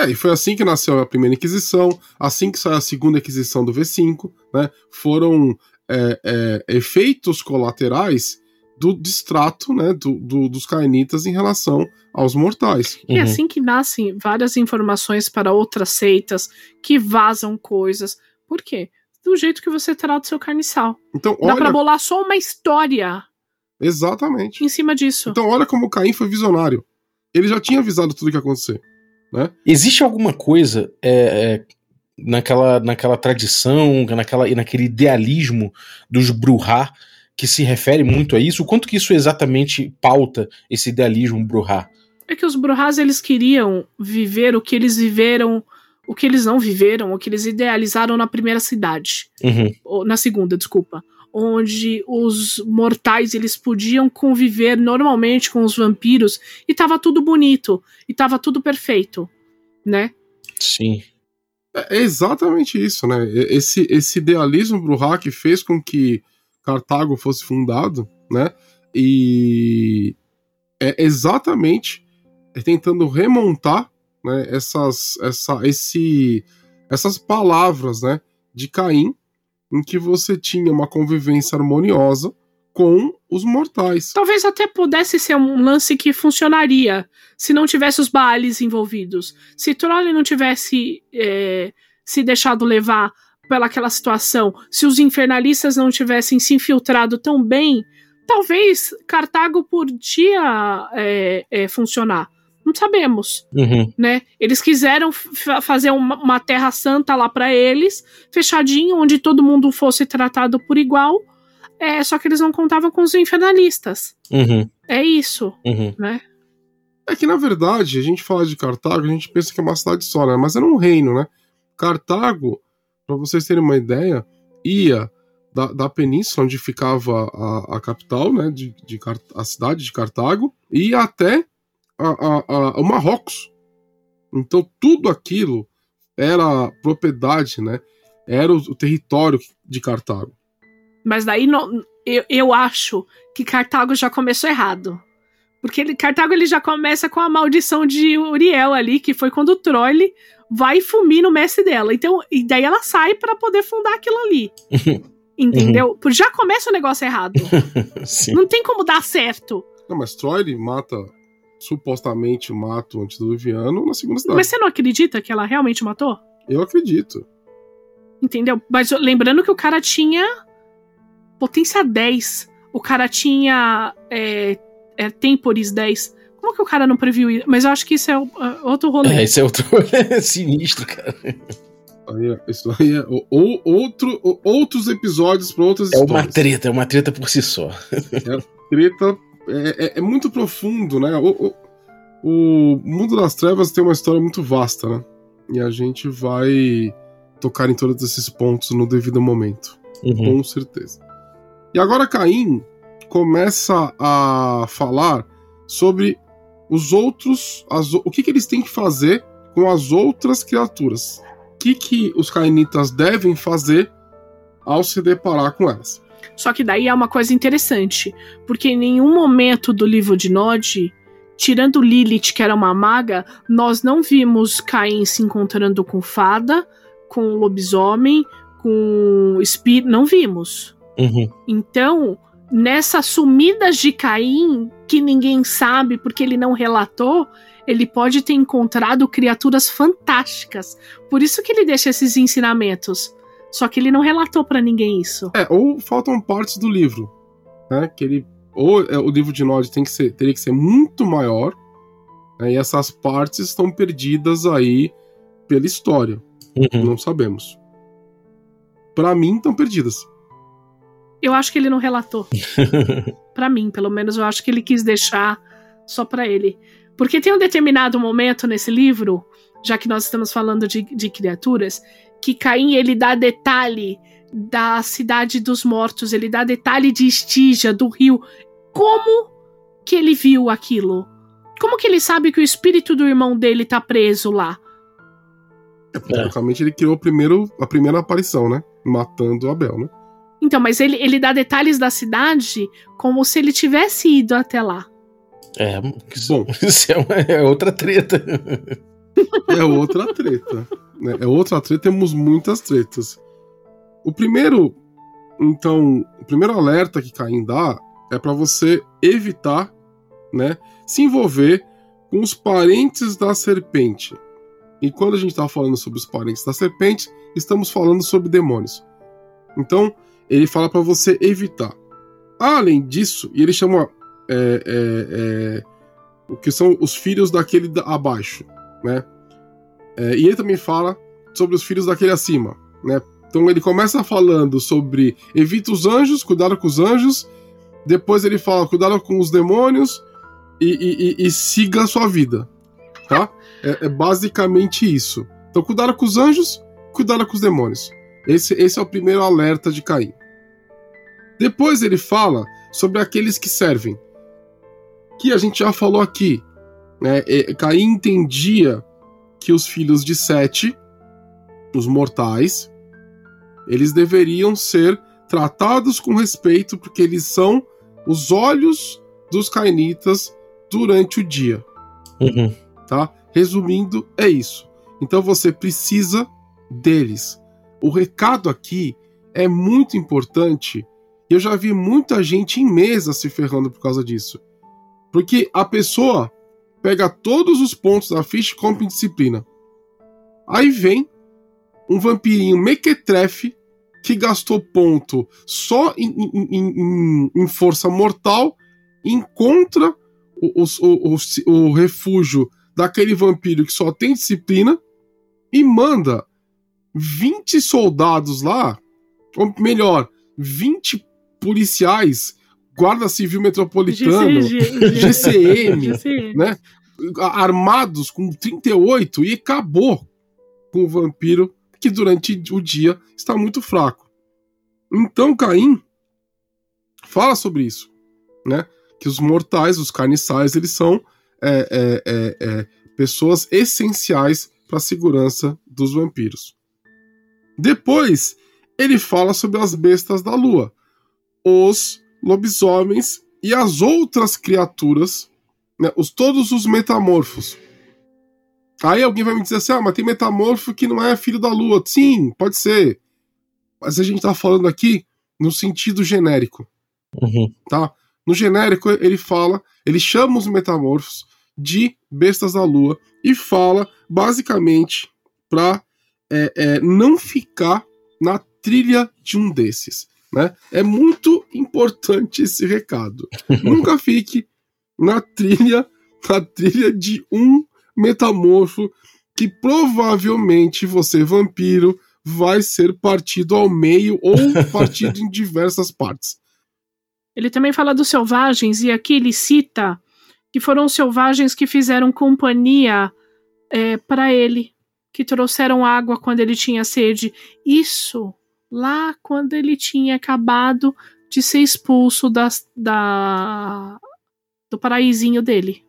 É, e foi assim que nasceu a primeira Inquisição, assim que saiu a segunda Inquisição do V5, né? Foram é, é, efeitos colaterais do distrato, né? Do, do- dos cainitas em relação aos mortais. E é Uhum. assim que nascem várias informações para outras seitas que vazam coisas. Por quê? Do jeito que você trata o seu carniçal. Então, Dá pra olha. bolar só uma história Exatamente. em cima disso. Então, olha como o Caim foi visionário. Ele já tinha avisado tudo o que ia acontecer. Existe alguma coisa é, é, naquela, naquela tradição, naquela, e naquele idealismo dos Bruhá que se refere muito a isso? O quanto que isso exatamente pauta esse idealismo Bruhá? É que os Bruhás eles queriam viver o que eles viveram, o que eles não viveram, o que eles idealizaram na primeira cidade, Uhum. ou na segunda, desculpa, onde os mortais eles podiam conviver normalmente com os vampiros e tava tudo bonito e tava tudo perfeito, né? Sim. É exatamente isso, né? Esse, esse idealismo Bruhá que fez com que Cartago fosse fundado, né? E é exatamente tentando remontar né, essas, essa, esse, essas palavras né, de Caim, em que você tinha uma convivência harmoniosa com os mortais. Talvez até pudesse ser um lance que funcionaria se não tivesse os Baales envolvidos. Se Troll não tivesse é, se deixado levar pelaquela situação, se os infernalistas não tivessem se infiltrado tão bem, talvez Cartago podia é, é, funcionar. Não sabemos, Uhum. né? Eles quiseram fa- fazer uma, uma terra santa lá pra eles, fechadinho, onde todo mundo fosse tratado por igual. É, só que eles não contavam com os infernalistas. Uhum. É isso, Uhum. né? É que, na verdade, a gente fala de Cartago, a gente pensa que é uma cidade só, né? Mas era um reino, né? Cartago, para vocês terem uma ideia, ia da, da península onde ficava a, a capital, né? De, de a cidade de Cartago, e ia até a, a, o Marrocos. Então, tudo aquilo era propriedade, né? Era o, o território de Cartago. Mas daí eu, eu acho que Cartago já começou errado. Porque ele, Cartago ele já começa com a maldição de Uriel ali, que foi quando o Troll vai fumir no mestre dela. Então, e daí ela sai pra poder fundar aquilo ali. Entendeu? Já começa o negócio errado. Sim. Não tem como dar certo. Não, mas Troy mata, supostamente mata o antediluviano na segunda cidade. Mas você não acredita que ela realmente matou? Eu acredito. Entendeu? Mas lembrando que o cara tinha potência 10. O cara tinha é, é, Temporis 10. Como que o cara não previu isso? Mas eu acho que isso é outro rolê. É, isso é outro rolê sinistro, cara. Isso aí é ou, outro, outros episódios para outras é histórias. É uma treta, é uma treta por si só. É treta é, é, é, muito profundo, né? O, o, o, Mundo das Trevas tem uma história muito vasta, né? E a gente vai tocar em todos esses pontos no devido momento. Uhum. Com certeza. E agora Caim começa a falar sobre os outros. As, o que, que eles têm que fazer com as outras criaturas. O que, que os cainitas devem fazer ao se deparar com elas. Só que daí é uma coisa interessante, porque em nenhum momento do livro de Nod, tirando Lilith, que era uma maga, nós não vimos Caim se encontrando com fada, com lobisomem, com espírito, não vimos. Uhum. Então, nessas sumidas de Caim, que ninguém sabe porque ele não relatou, ele pode ter encontrado criaturas fantásticas. Por isso que ele deixa esses ensinamentos. Só que ele não relatou para ninguém isso. É, ou faltam partes do livro, né? Que ele ou é, o livro de Nod tem que ser, teria que ser muito maior, né, e essas partes estão perdidas aí pela história. Uhum. Não sabemos. Para mim, estão perdidas. Eu acho que ele não relatou. para mim, pelo menos, eu acho que ele quis deixar só para ele. Porque tem um determinado momento nesse livro, já que nós estamos falando de, de criaturas, que Caim ele dá detalhe da cidade dos mortos, ele dá detalhe de Estígia, do rio. Como que ele viu aquilo? Como que ele sabe que o espírito do irmão dele tá preso lá? É, praticamente ele criou primeiro, a primeira aparição, né? Matando Abel, né? Então, mas ele, ele dá detalhes da cidade como se ele tivesse ido até lá. É, bom, isso é, uma, é outra treta. é outra treta. Né? É outra treta, temos muitas tretas. O primeiro, então, o primeiro alerta que Caim dá é para você evitar, né, se envolver com os parentes da serpente. E quando a gente está falando sobre os parentes da serpente, estamos falando sobre demônios. Então, ele fala para você evitar. Além disso, e ele chama é, é, é, o que são os filhos daquele abaixo, né? É, e ele também fala sobre os filhos daquele acima, né? Então ele começa falando sobre evita os anjos, cuidado com os anjos. Depois ele fala cuidado com os demônios e, e, e siga a sua vida, tá? É, é, basicamente isso. Então cuidado com os anjos, cuidado com os demônios. Esse, esse é o primeiro alerta de Caim. Depois ele fala sobre aqueles que servem, que a gente já falou aqui. Né? Caim entendia que os filhos de Sete, os mortais, eles deveriam ser tratados com respeito porque eles são os olhos dos cainitas durante o dia. Uhum. Tá? Resumindo, é isso. Então você precisa deles. O recado aqui é muito importante. Eu já vi muita gente em mesa se ferrando por causa disso. Porque a pessoa pega todos os pontos da ficha e compra em disciplina. Aí vem um vampirinho mequetrefe que gastou ponto só em, em, em, em força mortal, encontra o, o, o, o refúgio daquele vampiro que só tem disciplina e manda 20 soldados lá, ou melhor, 20 policiais Guarda Civil Metropolitano, GCM, GCM, né? Armados com 38 e acabou com o vampiro que durante o dia está muito fraco. Então Caim fala sobre isso, né? Que os mortais, os carniçais, eles são é, é, é, é pessoas essenciais para a segurança dos vampiros. Depois ele fala sobre as bestas da lua, os lobisomens e as outras criaturas, né, os, todos os metamorfos. Aí alguém vai me dizer assim: ah, mas tem metamorfo que não é filho da lua. Sim, pode ser. Mas a gente tá falando aqui no sentido genérico. Uhum. Tá? No genérico, ele fala, ele chama os metamorfos de bestas da lua e fala basicamente pra é, é, não ficar na trilha de um desses. Né? É muito importante esse recado. Nunca fique na trilha, na trilha de um metamorfo que provavelmente você, vampiro, vai ser partido ao meio ou partido em diversas partes. Ele também fala dos selvagens, e aqui ele cita que foram os selvagens que fizeram companhia é, para ele, que trouxeram água quando ele tinha sede. Isso lá quando ele tinha acabado de ser expulso das, da, do paraízinho dele.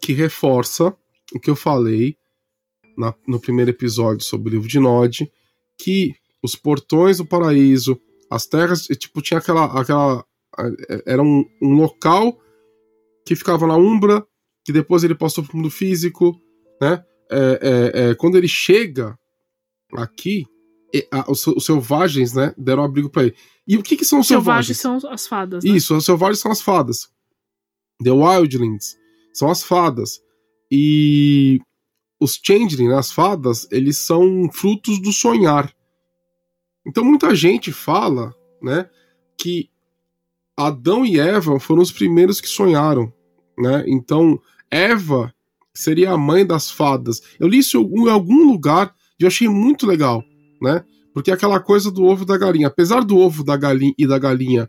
Que reforça o que eu falei na, no primeiro episódio sobre o livro de Nod, que os portões do paraíso, as terras, tipo, tinha aquela. aquela era um, um local que ficava na Umbra, que depois ele passou para o mundo físico, né? É, é, é, quando ele chega aqui, a, os, os, selvagens, né, deram abrigo para ele. E o que, que são os selvagens? Selvagens são as fadas. Né? Isso, os selvagens são as fadas. The Wildlings são as fadas. E os Changeling, né, as fadas, eles são frutos do sonhar. Então muita gente fala, né, que Adão e Eva foram os primeiros que sonharam, né? Então Eva seria a mãe das fadas. Eu li isso em algum lugar e eu achei muito legal, né? Porque é aquela coisa do ovo da galinha, apesar do ovo da galinha e da galinha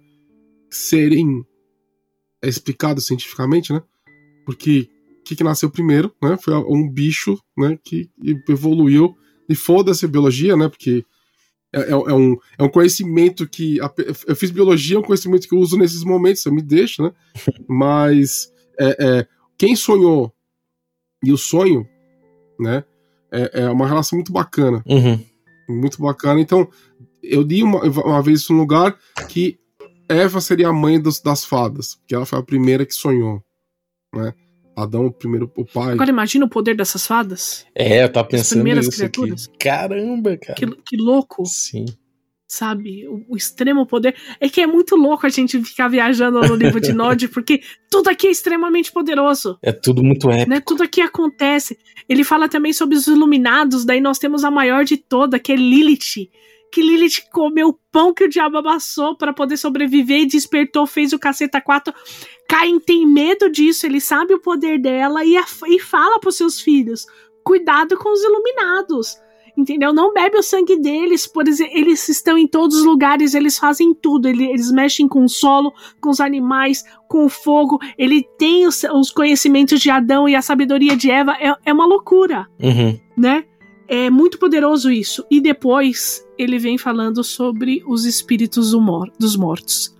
serem é explicado cientificamente, né? Porque o que, que nasceu primeiro, né? Foi um bicho, né? Que evoluiu e foda-se a biologia, né? Porque é, é, é, um, é um conhecimento que. A, eu fiz biologia, é um conhecimento que eu uso nesses momentos, eu me deixo, né? Mas é, é, quem sonhou e o sonho, né? É, é uma relação muito bacana. Uhum. Muito bacana. Então, eu li uma, uma vez isso num lugar que Eva seria a mãe dos, das fadas, porque ela foi a primeira que sonhou, né? Adão, o primeiro, o pai. Agora imagina o poder dessas fadas. É, eu tava pensando As primeiras nisso criaturas. Aqui. Caramba, cara. Que, que louco. Sim. Sabe? O, o, extremo poder. É que é muito louco a gente ficar viajando no livro de Nod, porque tudo aqui é extremamente poderoso. É tudo muito épico. Né? Tudo aqui acontece. Ele fala também sobre os iluminados, daí nós temos a maior de toda, que é Lilith que Lilith comeu o pão que o diabo amassou para poder sobreviver e despertou, fez o caceta 4. Caim tem medo disso, ele sabe o poder dela e, e fala pros seus filhos: cuidado com os iluminados. Entendeu? Não bebe o sangue deles, por exemplo, eles estão em todos os lugares, eles fazem tudo, eles, mexem com o solo, com os animais, com o fogo, ele tem os, os conhecimentos de Adão e a sabedoria de Eva, é, é uma loucura, uhum. né? É muito poderoso isso. E depois ele vem falando sobre os espíritos do mor dos mortos.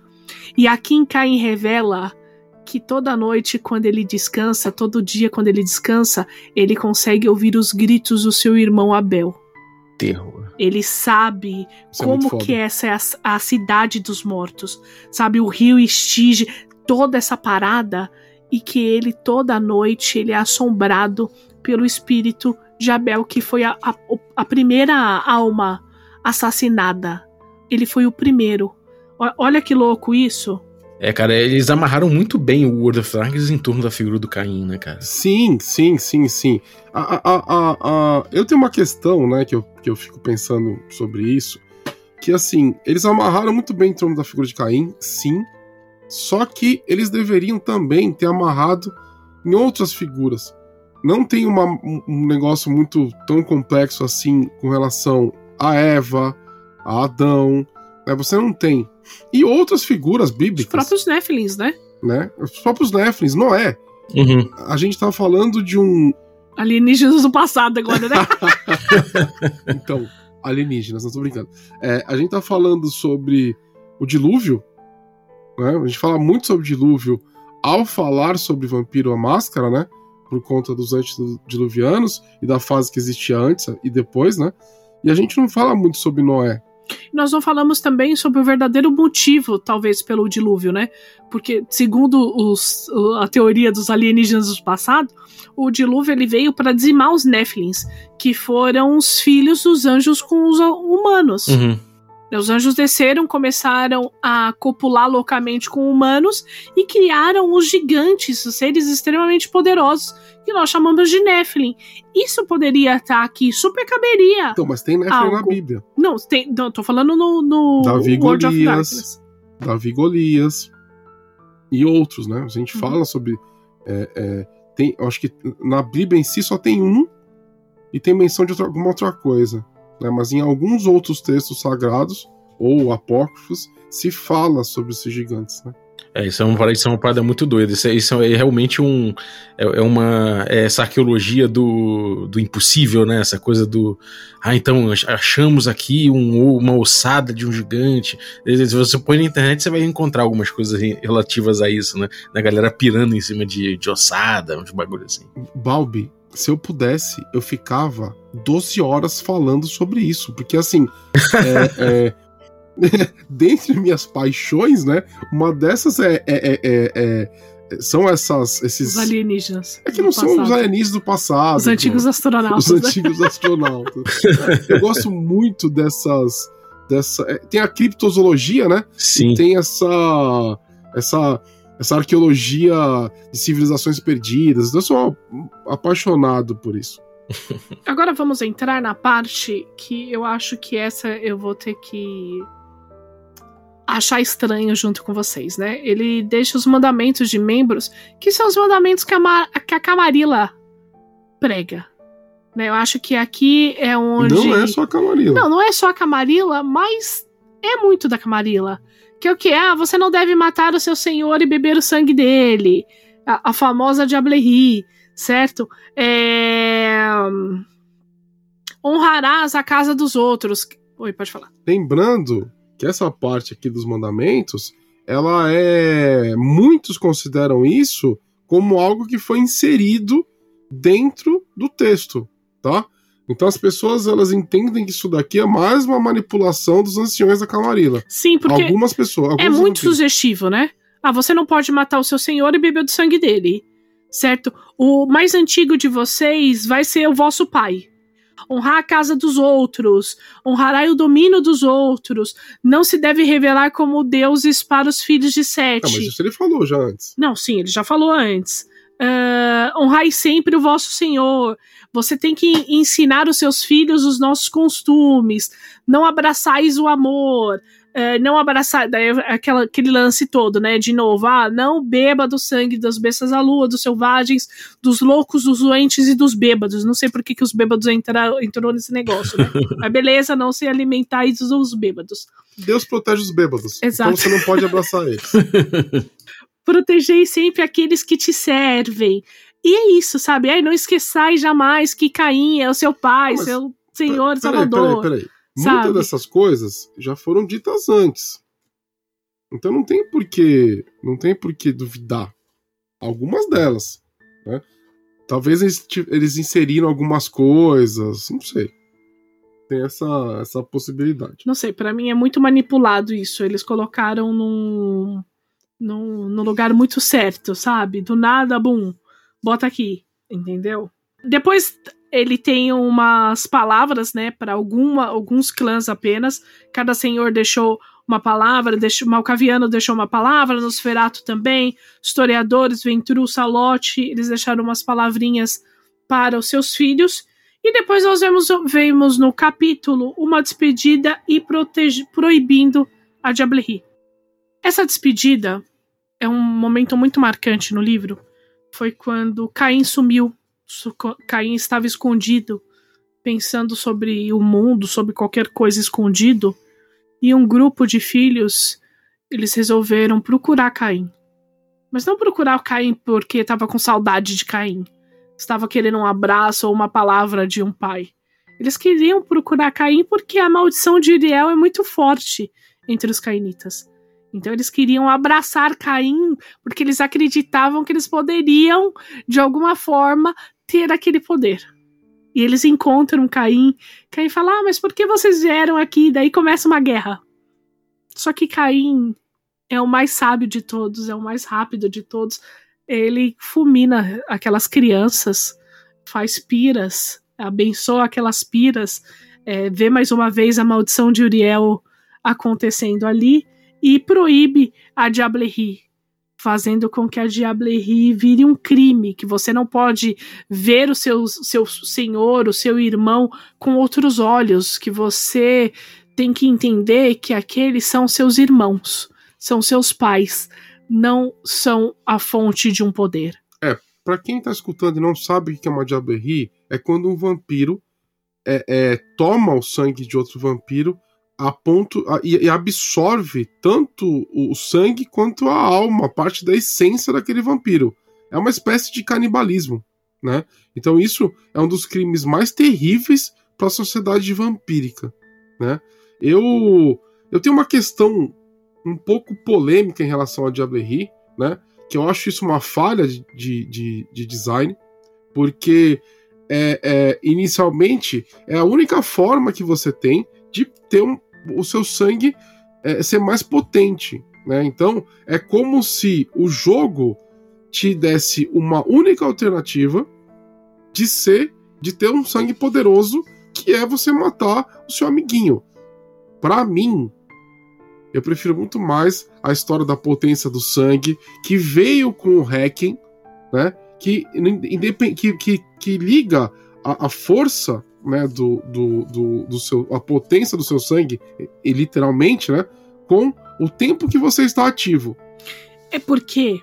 E aqui em Caim revela que toda noite, quando ele descansa, todo dia, quando ele descansa, ele consegue ouvir os gritos do seu irmão Abel. Terror. Ele sabe Isso é como é que essa é a, a, cidade dos mortos. Sabe, o rio Estige, toda essa parada. E que ele, toda noite, ele é assombrado pelo espírito de Abel, que foi a, a, a primeira alma assassinada. Ele foi o primeiro. O, olha que louco isso. É, cara, eles amarraram muito bem o World of Darkness em torno da figura do Caim, né, cara? Sim, sim, sim, sim. A, a, a, a, eu tenho uma questão, né, que eu, que eu fico pensando sobre isso, que assim, eles amarraram muito bem em torno da figura de Caim, sim, só que eles deveriam também ter amarrado em outras figuras não tem uma, um negócio muito tão complexo assim com relação a Eva, a Adão. Né? Você não tem. E outras figuras bíblicas. Os próprios Néfilins, né? né? Os próprios Néfilins, Noé. Uhum. A gente tá falando de um. Alienígenas do passado agora, né? então, alienígenas, não tô brincando. É, a gente tá falando sobre o dilúvio. Né? A gente fala muito sobre o dilúvio ao falar sobre Vampiro a Máscara, né? por conta dos antediluvianos e da fase que existia antes e depois, né? E a gente não fala muito sobre Noé. Nós não falamos também sobre o verdadeiro motivo, talvez, pelo dilúvio, né? Porque, segundo os, a teoria dos alienígenas do passado, o dilúvio ele veio para dizimar os Néfilins, que foram os filhos dos anjos com os humanos. Uhum. Os anjos desceram, começaram a copular loucamente com humanos e criaram os gigantes, os seres extremamente poderosos, que nós chamamos de Nephilim. Isso poderia estar aqui, super caberia. Então, mas tem Nephilim na Bíblia. Não, tem, não tô falando no, no Davi World Golias. Davi Golias e outros, né? A gente Uhum. fala sobre. é, é, tem, acho que na Bíblia em si só tem um e tem menção de outra- alguma outra coisa. Né? Mas em alguns outros textos sagrados ou apócrifos se fala sobre esses gigantes. Né? É, isso é uma parada, isso é uma parada muito doida. Isso é, isso é realmente um. É, é uma. É essa arqueologia do, do impossível, né? Essa coisa do. Ah, então ach- achamos aqui um, uma ossada de um gigante. Se você põe na internet, você vai encontrar algumas coisas re- relativas a isso, né? Da galera pirando em cima de, de ossada, uns bagulho assim. Balbi, se eu pudesse, eu ficava 12 horas falando sobre isso. Porque assim. é, é, dentre minhas paixões, né? Uma dessas é. é- é- é- é- são essas. Esses. Os alienígenas. É que do não são os passado. alienígenas do passado. Os antigos pô. astronautas. Os né? antigos astronautas. Eu gosto muito dessas. Dessa, é, tem a criptozoologia, né? Sim. Tem essa. Essa. Essa arqueologia de civilizações perdidas. Eu sou apaixonado por isso. Agora vamos entrar na parte que eu acho que essa eu vou ter que achar estranho junto com vocês, né? Ele deixa os mandamentos de membros, que são os mandamentos que a, Ma- que a Camarilla prega. Né? Eu acho que aqui é onde. Não é só a Camarilla. Não, não é só a Camarilla, mas é muito da Camarilla. Que é o que? Ah, você não deve matar o seu senhor e beber o sangue dele. A, a famosa Diablerie, certo? É... Honrarás a casa dos outros. Oi, pode falar. Lembrando que essa parte aqui dos mandamentos, ela é. Muitos consideram isso como algo que foi inserido dentro do texto, tá? Então as pessoas elas entendem que isso daqui é mais uma manipulação dos anciões da Camarilla. Sim, porque Algumas pessoas. é alguns muito vampiros. sugestivo, né? Ah, você não pode matar o seu senhor e beber do sangue dele, certo? O mais antigo de vocês vai ser o vosso pai. Honrar a casa dos outros, honrará o domínio dos outros, não se deve revelar como deuses para os filhos de Sete. Não, mas isso ele falou já antes. Não, sim, ele já falou antes. Ah, honrai sempre o vosso Senhor. Você tem que ensinar os seus filhos os nossos costumes. Não abraçais o amor. Ah, não abraçar. Daí é aquela, aquele lance todo, né? De novo, ah, não beba do sangue das bestas da lua, dos selvagens, dos loucos, dos doentes e dos bêbados. Não sei por que, que os bêbados entraram, entrou nesse negócio, né? Mas beleza, não se alimentais dos bêbados. Deus protege os bêbados. Exato. Então você não pode abraçar eles. protegei sempre aqueles que te servem. E é isso, sabe? Ai, não esqueçais jamais que Caim é o seu pai, Mas, seu senhor, Peraí, salvador. Peraí, peraí. Sabe? Muitas dessas coisas já foram ditas antes. Então não tem por que, não tem por que duvidar. Algumas delas, né? Talvez eles, eles inseriram algumas coisas, não sei. Tem essa, essa possibilidade. Não sei, pra mim é muito manipulado isso. Eles colocaram num, num, num lugar muito certo, sabe? Do nada, bum, bota aqui, entendeu? Depois ele tem umas palavras, né, para alguns clãs apenas. Cada senhor deixou uma palavra, deixou, Malcaviano deixou uma palavra, Nosferato também, historiadores, Ventru, Salote, eles deixaram umas palavrinhas para os seus filhos. E depois nós vemos, vemos no capítulo uma despedida e protege, proibindo a Diablerie. Essa despedida é um momento muito marcante no livro. Foi quando Caim sumiu. Caim estava escondido, pensando sobre o mundo, sobre qualquer coisa escondido. E um grupo de filhos, eles resolveram procurar Caim. Mas não procurar Caim porque estava com saudade de Caim estava querendo um abraço ou uma palavra de um pai. Eles queriam procurar Caim porque a maldição de Uriel é muito forte entre os cainitas. Então eles queriam abraçar Caim porque eles acreditavam que eles poderiam, de alguma forma, ter aquele poder. E eles encontram Caim. Caim fala: Ah, mas por que vocês vieram aqui? Daí começa uma guerra. Só que Caim é o mais sábio de todos, é o mais rápido de todos ele fulmina aquelas crianças, faz piras, abençoa aquelas piras, é, vê mais uma vez a maldição de Uriel acontecendo ali e proíbe a Diablerie. Fazendo com que a Diablerie vire um crime, que você não pode ver o seu, seu senhor, o seu irmão com outros olhos, que você tem que entender que aqueles são seus irmãos, são seus pais, não são a fonte de um poder. É, para quem está escutando e não sabe o que é uma Diablerie, é quando um vampiro é, é, toma o sangue de outro vampiro a ponto a, e, absorve tanto o, o sangue quanto a alma, parte da essência daquele vampiro. É uma espécie de canibalismo, né? Então isso é um dos crimes mais terríveis para a sociedade vampírica, né? Eu eu tenho uma questão um pouco polêmica em relação a Diablerie, né? Que eu acho isso uma falha de, de, de design, porque é, é, inicialmente é a única forma que você tem de ter um, o seu sangue é, ser mais potente. Né? Então, é como se o jogo te desse uma única alternativa de ser, de ter um sangue poderoso, que é você matar o seu amiguinho. Para mim, eu prefiro muito mais a história da potência do sangue que veio com o Hacking, né? Que, que, que, que liga a, a força né, do, do, do, do, seu, a potência do seu sangue, e, literalmente, né, com o tempo que você está ativo. É porque,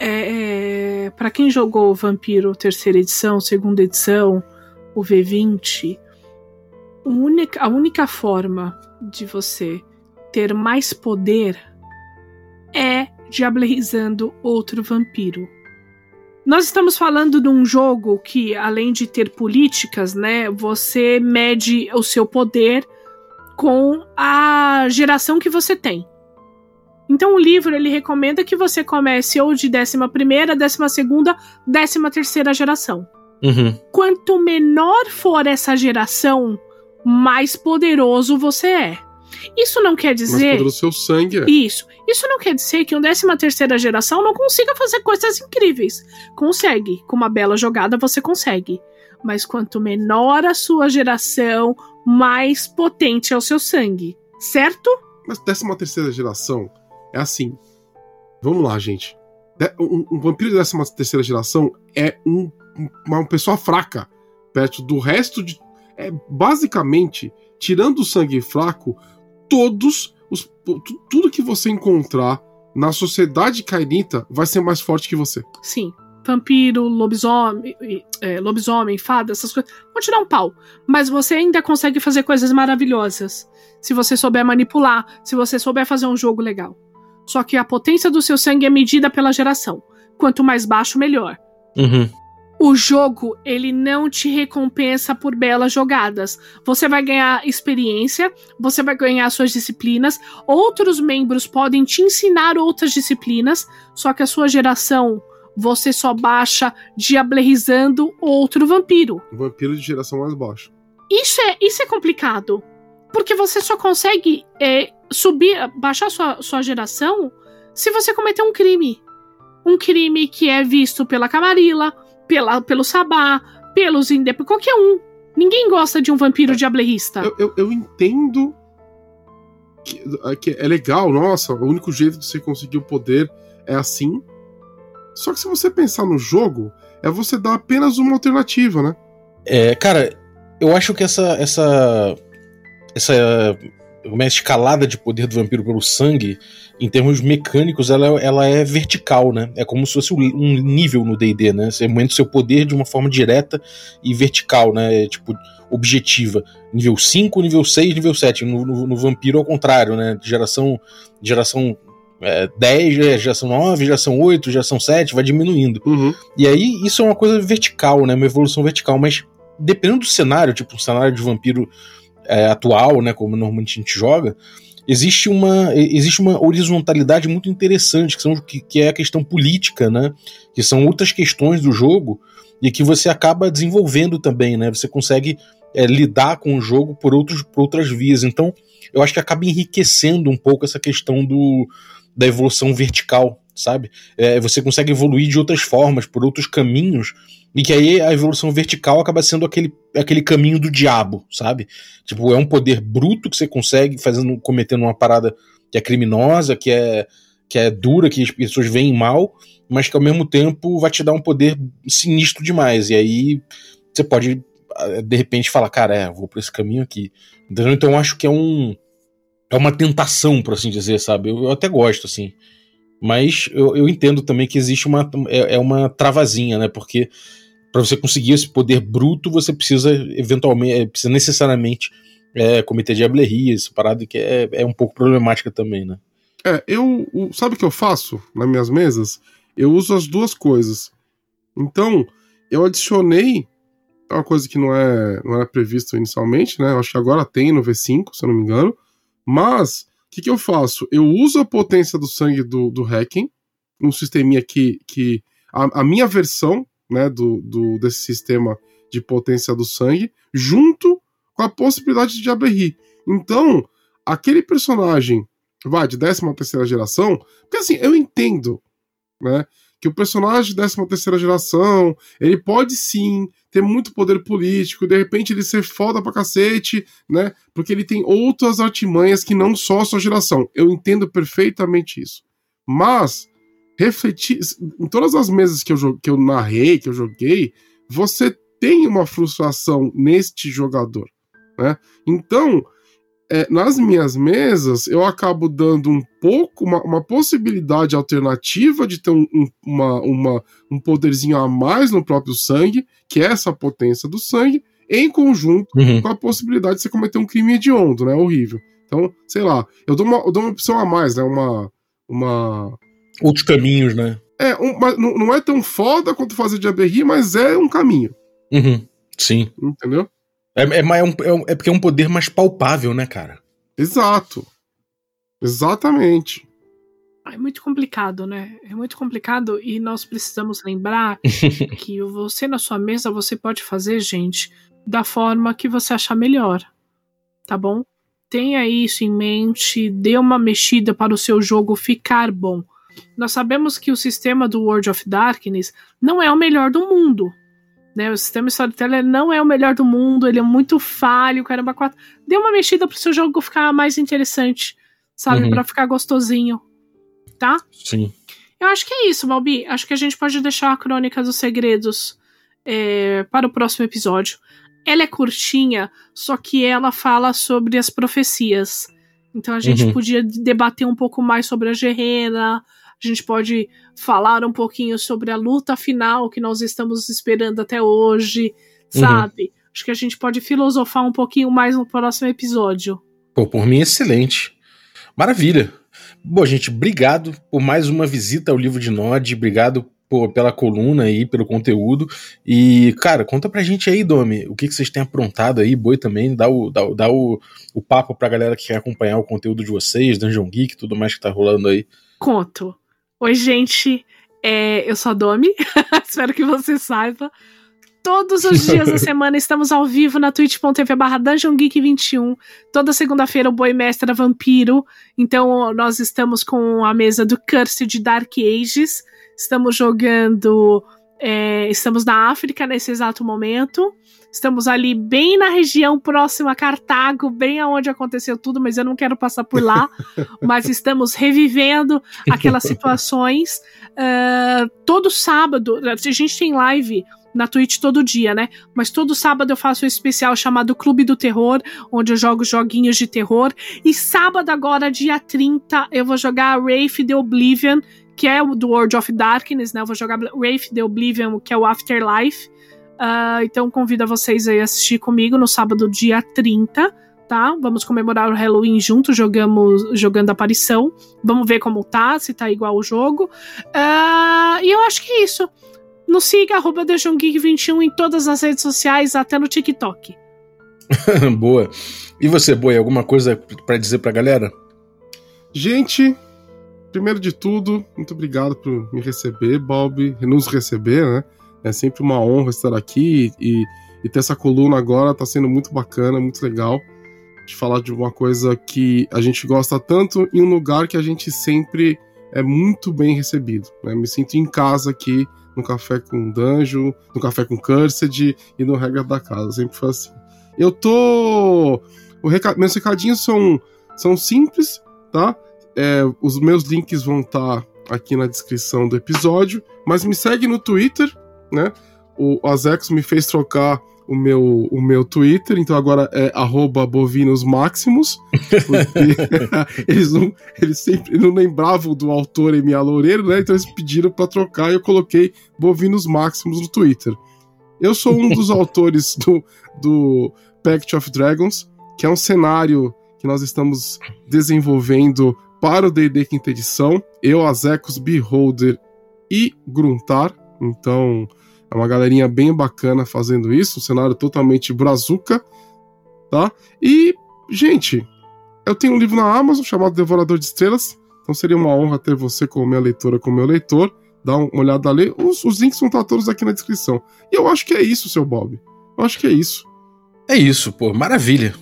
é, é para quem jogou Vampiro terceira edição, segunda edição, o V20, única, a única forma de você ter mais poder é diablerizando outro vampiro. Nós estamos falando de um jogo que, além de ter políticas, né, você mede o seu poder com a geração que você tem. Então o livro ele recomenda que você comece ou de 11 primeira, 12 segunda, 13 terceira geração. Uhum. Quanto menor for essa geração, mais poderoso você é. Isso não quer dizer. Mas o seu sangue é. Isso. Isso não quer dizer que um 13 terceira geração não consiga fazer coisas incríveis. Consegue. Com uma bela jogada você consegue. Mas quanto menor a sua geração, mais potente é o seu sangue. Certo? Mas 13 terceira geração é assim. Vamos lá, gente. Um, um vampiro de 13 terceira geração é um, uma pessoa fraca perto do resto de. É basicamente, tirando o sangue fraco, todos os, tudo que você encontrar na sociedade cainita vai ser mais forte que você. Sim. Vampiro, lobisomem, é, lobisomem, fada, essas coisas. Vão te dar um pau. Mas você ainda consegue fazer coisas maravilhosas. Se você souber manipular, se você souber fazer um jogo legal. Só que a potência do seu sangue é medida pela geração. Quanto mais baixo, melhor. Uhum o jogo ele não te recompensa por belas jogadas. Você vai ganhar experiência, você vai ganhar suas disciplinas, outros membros podem te ensinar outras disciplinas, só que a sua geração você só baixa diablerizando outro vampiro. Vampiro de geração mais baixa. Isso é, isso é complicado. Porque você só consegue é, subir, baixar sua, sua geração se você cometer um crime. Um crime que é visto pela Camarilla, pela, pelo Sabá, pelos independentes, qualquer um. Ninguém gosta de um vampiro é, diablerista. Eu, eu, eu entendo que, que, é legal, nossa, o único jeito de você conseguir o poder é assim. Só que se você pensar no jogo, é você dar apenas uma alternativa, né? É, cara, eu acho que essa essa essa uma escalada de poder do vampiro pelo sangue, em termos mecânicos, ela, ela é vertical, né? É como se fosse um nível no D&D, né? Você aumenta o seu poder de uma forma direta e vertical, né? É, tipo, objetiva. Nível 5, nível 6, nível 7. No, no, no vampiro, ao contrário, né? Geração, geração é, 10, é, geração 9, geração 8, geração 7, vai diminuindo. Uhum. E aí, isso é uma coisa vertical, né? Uma evolução vertical, mas dependendo do cenário, tipo um cenário de vampiro é, atual, né, como normalmente a gente joga, existe uma, existe uma horizontalidade muito interessante, que, são, que, que é a questão política, né, que são outras questões do jogo e que você acaba desenvolvendo também, né, você consegue é, lidar com o jogo por, outros, por outras vias. Então, eu acho que acaba enriquecendo um pouco essa questão do, da evolução vertical, sabe? É, você consegue evoluir de outras formas, por outros caminhos, e que aí a evolução vertical acaba sendo aquele, aquele caminho do diabo, sabe? Tipo, é um poder bruto que você consegue fazendo, cometendo uma parada que é criminosa, que é, que é dura, que as pessoas veem mal, mas que ao mesmo tempo vai te dar um poder sinistro demais. E aí você pode, ah, de repente, falar, cara, é, vou por esse caminho aqui. Então eu acho que é um. É uma tentação, por assim dizer, sabe? Eu, eu até gosto, assim. Mas eu, eu, entendo também que existe uma. É, é uma travazinha, né? Porque para você conseguir esse poder bruto, você precisa eventualmente, é, precisa necessariamente é, cometer diableria, essa parada que é, é um pouco problemática também, né? É, eu. Sabe o que eu faço nas minhas mesas? Eu uso as duas coisas. Então, eu adicionei é uma coisa que não é não era previsto inicialmente, né? Eu acho que agora tem no V5, se eu não me engano. Mas, que, que eu faço? Eu uso a potência do sangue do, do hacking, um sisteminha que. que a, a minha versão né, do, do, desse sistema de potência do sangue, junto com a possibilidade de abrir. Então, aquele personagem, vai, de 13 terceira geração, porque assim, eu entendo, né, que o personagem 13 terceira geração, ele pode sim ter muito poder político, de repente ele ser foda pra cacete, né, porque ele tem outras artimanhas que não só a sua geração. Eu entendo perfeitamente isso. Mas, refletir, em todas as mesas que eu, que eu narrei, que eu joguei, você tem uma frustração neste jogador, né? Então, é, nas minhas mesas, eu acabo dando um pouco, uma, uma possibilidade alternativa de ter um, um, uma, uma, um poderzinho a mais no próprio sangue, que é essa potência do sangue, em conjunto uhum. com a possibilidade de você cometer um crime hediondo, né? Horrível. Então, sei lá, eu dou uma, eu dou uma opção a mais, né? Uma. uma... Outros caminhos, né? É, um, não, não é tão foda quanto fazer de Aberri, mas é um caminho. Uhum. Sim. Entendeu? É, é, é, é porque é um poder mais palpável, né, cara? Exato. Exatamente. É muito complicado, né? É muito complicado e nós precisamos lembrar que você na sua mesa você pode fazer, gente, da forma que você achar melhor. Tá bom? Tenha isso em mente, dê uma mexida para o seu jogo ficar bom. Nós sabemos que o sistema do World of Darkness não é o melhor do mundo. Né, o sistema Storyteller não é o melhor do mundo, ele é muito falho, caramba, quatro. Dê uma mexida pro seu jogo ficar mais interessante, sabe? Uhum. para ficar gostosinho. Tá? Sim. Eu acho que é isso, Balbi. Acho que a gente pode deixar a Crônica dos Segredos é, para o próximo episódio. Ela é curtinha, só que ela fala sobre as profecias. Então a gente uhum. podia debater um pouco mais sobre a Gerena, a gente pode falar um pouquinho sobre a luta final que nós estamos esperando até hoje, uhum. sabe? Uhum. Acho que a gente pode filosofar um pouquinho mais no próximo episódio. Pô, por mim, excelente. Maravilha. Bom, gente, obrigado por mais uma visita ao livro de Nod, obrigado pela coluna aí, pelo conteúdo. E, cara, conta pra gente aí, Domi, o que, que vocês têm aprontado aí, Boi também, dá o, dá, dá o, o papo pra galera que quer acompanhar o conteúdo de vocês, Dungeon Geek, tudo mais que tá rolando aí. Conto. Oi, gente. É, eu sou a Domi. Espero que você saiba. Todos os dias da semana estamos ao vivo na twitch.tv barra Dungeon Geek 21. Toda segunda-feira o Boi Mestre é Vampiro. Então nós estamos com a mesa do Curse de Dark Ages. Estamos jogando. É, estamos na África nesse exato momento. Estamos ali bem na região próxima a Cartago, bem aonde aconteceu tudo, mas eu não quero passar por lá. mas estamos revivendo aquelas situações. Uh, todo sábado, a gente tem live na Twitch todo dia, né? Mas todo sábado eu faço um especial chamado Clube do Terror, onde eu jogo joguinhos de terror. E sábado, agora, dia 30, eu vou jogar Wraith the Oblivion, que é o do World of Darkness, né? Eu vou jogar Wraith the Oblivion, que é o Afterlife. Uh, então convido vocês a assistir comigo no sábado, dia 30, tá? Vamos comemorar o Halloween juntos, jogamos, jogando aparição. Vamos ver como tá, se tá igual o jogo. Uh, e eu acho que é isso. Nos siga, arroba 21 em todas as redes sociais, até no TikTok. Boa. E você, Boi, alguma coisa para dizer pra galera? Gente, primeiro de tudo, muito obrigado por me receber, Bob, nos receber, né? É sempre uma honra estar aqui e, e ter essa coluna agora está sendo muito bacana, muito legal. De falar de uma coisa que a gente gosta tanto em um lugar que a gente sempre é muito bem recebido. Né? Me sinto em casa aqui no Café com Danjo, no Café com Cursed e no Regra da Casa. Sempre foi assim. Eu tô. Reca... Meus recadinhos são, são simples, tá? É, os meus links vão estar tá aqui na descrição do episódio. Mas me segue no Twitter, né? O Azex me fez trocar o meu, o meu Twitter, então agora é bovinosmaximus, porque eles, não, eles sempre não lembravam do autor Emilia Loureiro, né? Então eles pediram para trocar e eu coloquei Bovinos Maximus no Twitter. Eu sou um dos autores do, do Pact of Dragons, que é um cenário que nós estamos desenvolvendo para o D&D quinta edição. Eu, Azecos, Beholder e Gruntar. Então, é uma galerinha bem bacana fazendo isso, um cenário totalmente brazuca, tá? E, gente, eu tenho um livro na Amazon chamado Devorador de Estrelas, então seria uma honra ter você como minha leitora, como meu leitor. Dá uma olhada ali, os, os links vão estar todos aqui na descrição. E eu acho que é isso, seu Bob. Eu acho que é isso. É isso, pô, maravilha.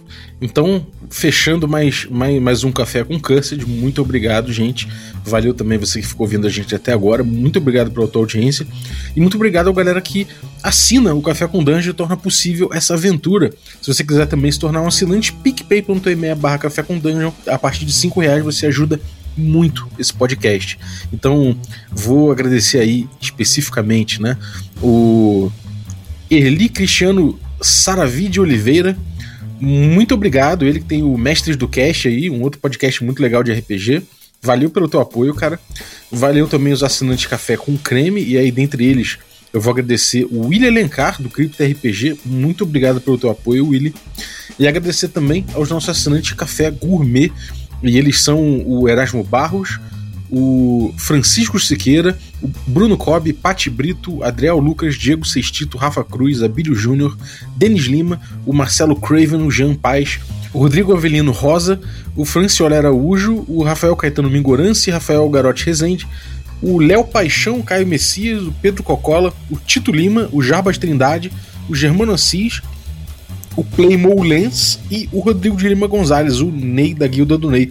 Então, fechando mais, mais, mais um Café com Cursed, muito obrigado, gente. Valeu também você que ficou ouvindo a gente até agora. Muito obrigado pela tua audiência. E muito obrigado ao galera que assina o Café com Dungeon e torna possível essa aventura. Se você quiser também se tornar um assinante, picpay.me barra Café com Dungeon. A partir de 5 reais você ajuda muito esse podcast. Então, vou agradecer aí especificamente, né, o Erli Cristiano Saravi de Oliveira. Muito obrigado, ele que tem o Mestres do Cast aí, um outro podcast muito legal de RPG. Valeu pelo teu apoio, cara. Valeu também os assinantes Café com Creme, e aí dentre eles eu vou agradecer o William Elencar, do Crypto RPG. Muito obrigado pelo teu apoio, Willy. E agradecer também aos nossos assinantes Café Gourmet. E eles são o Erasmo Barros, o Francisco Siqueira, o Bruno Cobb, Pati Brito, Adriel Lucas, Diego Sextito, Rafa Cruz, Abílio Júnior, Denis Lima, o Marcelo Craven, o Jean Paz, o Rodrigo Avelino Rosa, o Franciola Araújo, o Rafael Caetano Mingorance, Rafael Garote Rezende, o Léo Paixão, Caio Messias, o Pedro Cocola, o Tito Lima, o Jarbas Trindade, o Germano Assis, o Playmo Lens e o Rodrigo de Lima Gonzalez, o Ney da Guilda do Ney.